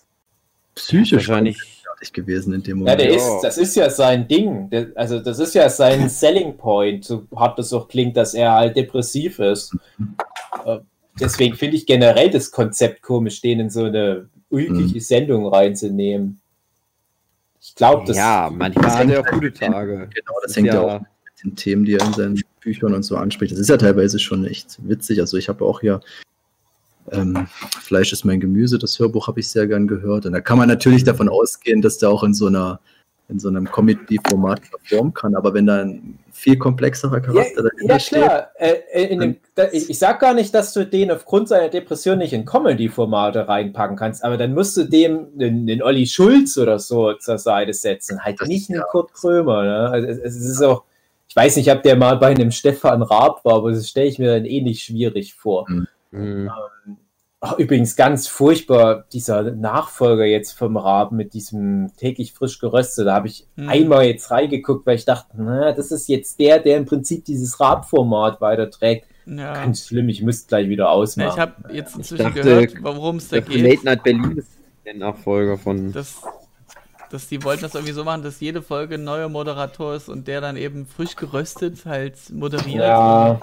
psychisch Wahrscheinlich. fertig gewesen in dem ja Moment. der Ja. ist, das ist ja sein Ding. Der, also, das ist ja sein Selling Point, so hart das auch klingt, dass er halt depressiv ist. Äh, Deswegen finde ich generell das Konzept komisch, den in so eine ulkige Sendung reinzunehmen. Ich glaube, das. ja, manchmal das hat er auch gute Tage. Genau, das hängt ja auch mit den Themen, die er in seinen Büchern und so anspricht. Das ist ja teilweise schon echt witzig. Also ich habe auch hier ähm, Fleisch ist mein Gemüse, das Hörbuch habe ich sehr gern gehört. Und da kann man natürlich davon ausgehen, dass der auch in so einer in so einem Comedy-Format performen kann. Aber wenn da ein viel komplexerer Ja, Charakter dahinter ja steht, klar. Äh, äh, in dem, da, ich, ich sag gar nicht, dass du den aufgrund seiner Depression nicht in Comedy-Formate reinpacken kannst, aber dann musst du dem den, den Olli Schulz oder so zur Seite setzen. Halt Das- nicht einen ja. Kurt Krömer. Ne? Also es, es ist auch, ich weiß nicht, ob der mal bei einem Stefan Raab war, aber das stelle ich mir dann ähnlich schwierig vor. Mhm. Ach, übrigens ganz furchtbar, dieser Nachfolger jetzt vom Raben mit diesem täglich frisch geröstet. Da habe ich Hm. einmal jetzt reingeguckt, weil ich dachte, na, das ist jetzt der, der im Prinzip dieses Rab-Format weiterträgt. Ja. Ganz schlimm, ich müsste gleich wieder Ja, ausmachen. ich habe jetzt inzwischen dachte, gehört, worum es da geht. Late Night Berlin ist der Nachfolger von. dass, dass die wollten das irgendwie so machen, dass jede Folge ein neuer Moderator ist und der dann eben frisch geröstet halt moderiert. ja,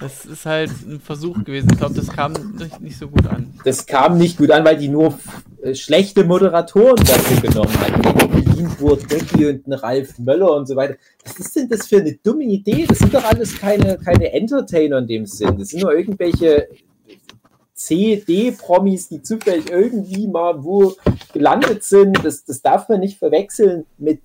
Das ist halt ein Versuch gewesen. Ich glaube, das kam nicht, so gut an. das kam nicht gut an, weil die nur äh, schlechte Moderatoren dafür genommen hatten. Berlin Burtecki und einen Ralf Möller und so weiter. Was ist denn das für eine dumme Idee? Das sind doch alles keine, keine Entertainer in dem Sinn. Das sind nur irgendwelche CD-Promis, die zufällig irgendwie mal wo gelandet sind. Das, das darf man nicht verwechseln mit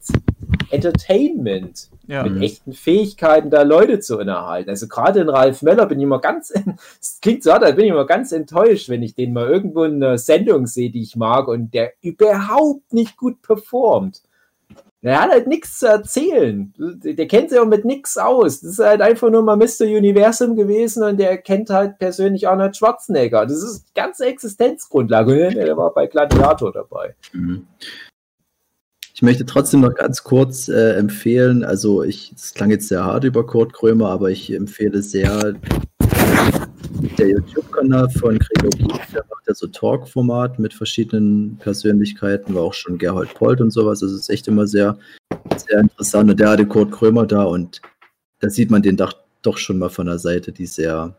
Entertainment Ja. mit echten Fähigkeiten, da Leute zu unterhalten. Also gerade in Ralf Möller bin ich immer ganz, es klingt so, hart, da bin ich immer ganz enttäuscht, wenn ich den mal irgendwo in einer Sendung sehe, die ich mag und der überhaupt nicht gut performt. Der hat halt nichts zu erzählen. Der kennt sich auch mit nichts aus. Das ist halt einfach nur mal Mr. Universum gewesen und der kennt halt persönlich Arnold Schwarzenegger. Das ist die ganze Existenzgrundlage. Und Der war bei Gladiator dabei. Mhm. Ich möchte trotzdem noch ganz kurz äh, empfehlen, also ich, das klang jetzt sehr hart über Kurt Krömer, aber ich empfehle sehr der YouTube-Kanal von Gregor Kiel, der macht ja so Talk-Format mit verschiedenen Persönlichkeiten, war auch schon Gerhold Polt und sowas, also es ist echt immer sehr, sehr interessant. Und der hatte Kurt Krömer da und da sieht man den doch, doch schon mal von der Seite, die sehr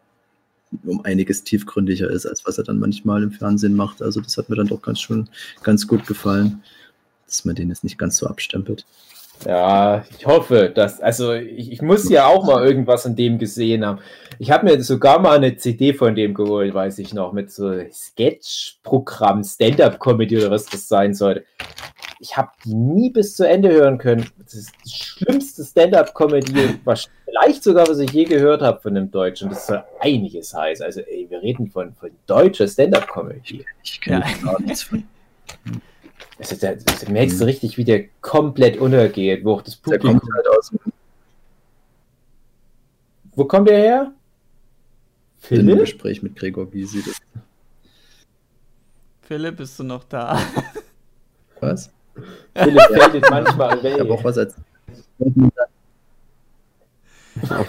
um einiges tiefgründiger ist, als was er dann manchmal im Fernsehen macht. Also das hat mir dann doch ganz schon ganz gut gefallen, dass man den jetzt nicht ganz so abstempelt. Ja, ich hoffe, dass, also ich, ich muss ja auch mal irgendwas von dem gesehen haben. Ich habe mir sogar mal eine CD von dem geholt, weiß ich noch, mit so Sketch-Programm, Stand-Up-Comedy oder was das sein sollte. Ich habe die nie bis zu Ende hören können. Das ist die schlimmste Stand-Up-Comedy, was vielleicht sogar, was ich je gehört habe von einem Deutschen. Das soll einiges heißen. Also, ey, wir reden von, von deutscher Stand-Up-Comedy. Ich kenne Ja. gar nichts von. Also, da, da merkst du richtig, wie der komplett untergeht, wo auch das Der Publikum kommt halt aus Wo kommt der her? Philipp? Filmgespräch mit Gregor Gysi. Das, Philipp, bist du noch da? was? Philipp fällt jetzt manchmal Ich habe auch weg. was als.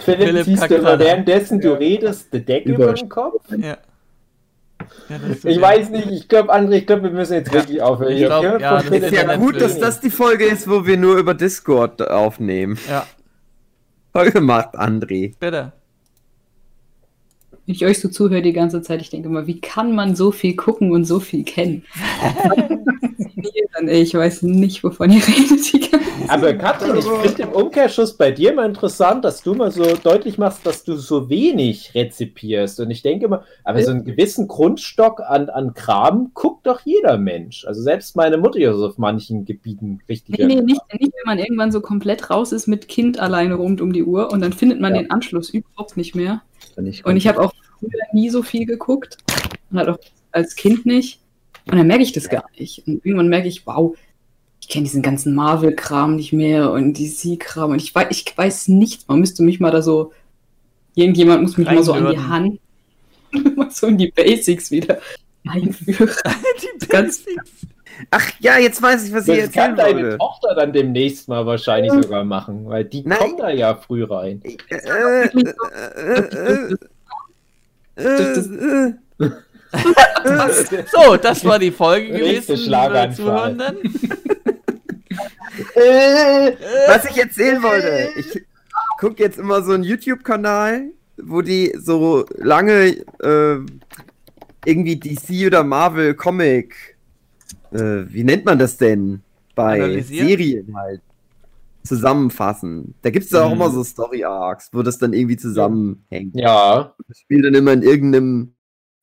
Philipp, Philipp ziehst kackt du immer währenddessen du redest, die Decke Über- über den Kopf? Ja. Ja, Ich weiß nicht, ich glaube, André, ich glaube, wir müssen jetzt wirklich aufhören. Ich glaub, ja, das ist ja Internet gut, dass das die Folge ist, wo wir nur über Discord aufnehmen. Ja, Toll gemacht, André. bitte. Wenn ich euch so zuhöre die ganze Zeit, ich denke immer, wie kann man so viel gucken und so viel kennen? Ich weiß nicht, wovon ihr redet. Die ganze Zeit. Aber Katrin, ich finde im Umkehrschluss bei dir mal interessant, dass du mal so deutlich machst, dass du so wenig rezipierst. Und ich denke immer, aber so einen gewissen Grundstock an, an Kram guckt doch jeder Mensch. Also selbst meine Mutter ist auf manchen Gebieten richtig. Nee, nee, nicht, nicht, wenn man irgendwann so komplett raus ist mit Kind alleine rund um die Uhr und dann findet man Ja. den Anschluss überhaupt nicht mehr. Wenn ich Und ich habe auch früher nie so viel geguckt und halt auch als Kind nicht. Und dann merke ich das gar nicht. Und irgendwann merke ich, wow, ich kenne diesen ganzen Marvel-Kram nicht mehr und DC-Kram und ich weiß, ich weiß nichts. Man müsste mich mal da so, irgendjemand muss mich mal so an die. Hand, mal so in die Basics wieder einführen. Die Ganz- Ach ja, jetzt weiß ich, was ich Das kann erzählen deine wollte. Tochter dann demnächst mal wahrscheinlich sogar machen, weil die Nein. kommt da ja früh rein. Äh, äh, äh, äh, äh, äh. So, das war die Folge gewesen, Zuhörenden. Äh, Was ich erzählen wollte, ich gucke jetzt immer so einen YouTube-Kanal, wo die so lange äh, irgendwie DC oder Marvel Comic, äh, wie nennt man das denn? Bei? Serien halt. Zusammenfassen. Da gibt es ja auch Mhm. immer so Story-Arcs, wo das dann irgendwie zusammenhängt. Ja, Das spielt dann immer in irgendeinem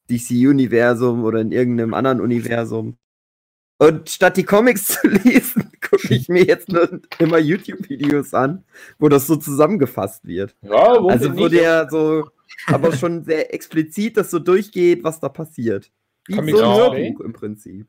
DC-Universum oder in irgendeinem anderen Universum. Und statt die Comics zu lesen, gucke ich mir jetzt nur immer YouTube-Videos an, wo das so zusammengefasst wird. ja wo Also wo der so, aber schon sehr explizit das so durchgeht, was da passiert. Wie Comics so ein? Hörbuch im Prinzip.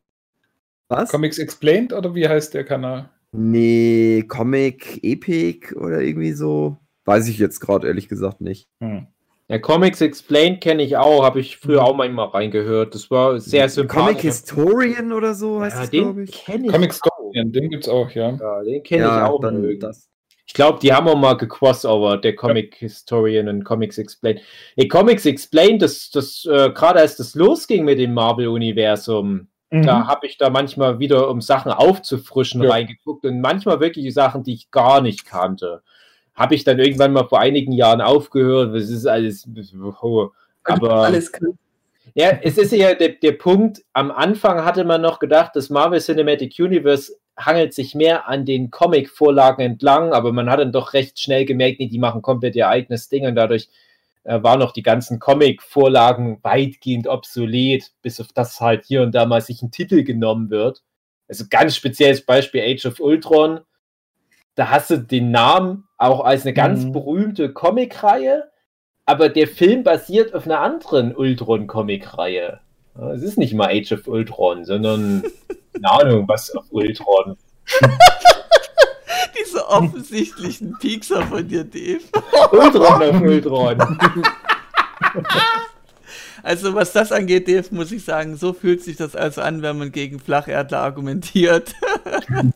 Was? Comics Explained oder wie heißt der Kanal? Nee, Comic Epic oder irgendwie so. Weiß ich jetzt gerade ehrlich gesagt nicht. Hm. Ja, Comics Explained kenne ich auch, habe ich früher auch manchmal reingehört. Das war sehr Comic sympathisch. Historian oder so heißt ja, das, glaube den ich. kenne ich. Comic. Story, den gibt's auch, ja. Ja, den kenne ja, ich auch. dann das. Ich glaube, die haben auch mal gecrossover, der Comic Historian und Comics Explained. Nee, Comics Explained, das, das äh, gerade als das losging mit dem Marvel-Universum, da habe ich da manchmal wieder, um Sachen aufzufrischen, Ja. reingeguckt und manchmal wirklich Sachen, die ich gar nicht kannte. Habe ich dann irgendwann mal vor einigen Jahren aufgehört. Das ist alles. oh. Aber alles kann. ja, es ist ja der, der Punkt, am Anfang hatte man noch gedacht, das Marvel Cinematic Universe hangelt sich mehr an den Comic-Vorlagen entlang, aber man hat dann doch recht schnell gemerkt, nee, die machen komplett ihr eigenes Ding und dadurch äh, waren noch die ganzen Comic-Vorlagen weitgehend obsolet, bis auf das halt hier und da mal sich ein Titel genommen wird. Also ganz spezielles Beispiel Age of Ultron. Da hast du den Namen auch als eine ganz Mhm. berühmte Comic-Reihe, aber der Film basiert auf einer anderen Ultron-Comic-Reihe. Ja, Es ist nicht mal Age of Ultron, sondern keine Ahnung, was auf Ultron. Diese offensichtlichen Piekser von dir, Dave. Ultron auf Ultron. Also was das angeht, Dave, muss ich sagen, so fühlt sich das also an, wenn man gegen Flacherdler argumentiert.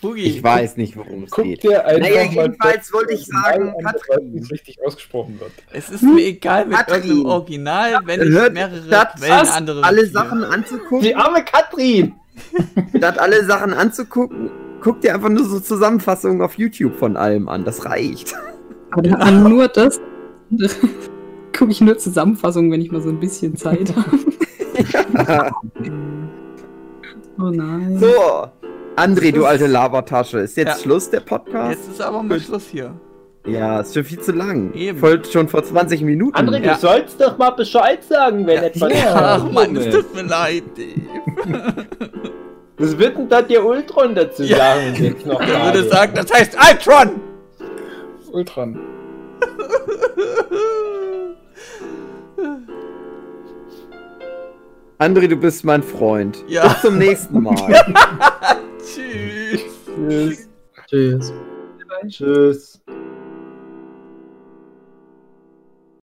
Boogie. Ich weiß nicht, worum es geht. Naja, jedenfalls wollte ich sagen, Katrin. wie es richtig ausgesprochen wird. Es ist mir egal mit Katrin. irgendeinem Original, wenn ich mehrere Quellen andere alle. Sachen anzugucken, Die arme Katrin. statt alle Sachen anzugucken, guck dir einfach nur so Zusammenfassungen auf YouTube von allem an. Das reicht. Aber nur das. Gucke ich nur Zusammenfassungen, wenn ich mal so ein bisschen Zeit habe. Oh nein. so, André, du alte Labertasche. Ist jetzt Ja. Schluss der Podcast? Jetzt ist aber mal Schluss hier. Ja, ist schon viel zu lang. Eben. Folgt schon vor 20 Minuten. André, Ja. du sollst doch mal Bescheid sagen, wenn etwas Ach Mann, es ist. tut mir leid, Dave. Was wird denn da dir Ultron dazu Ja. sagen? Jetzt noch Ich würde sagen, das heißt Ultron! Ultron. André, du bist mein Freund. Ja. Bis zum nächsten Mal. Tschüss. Tschüss. Tschüss. Tschüss.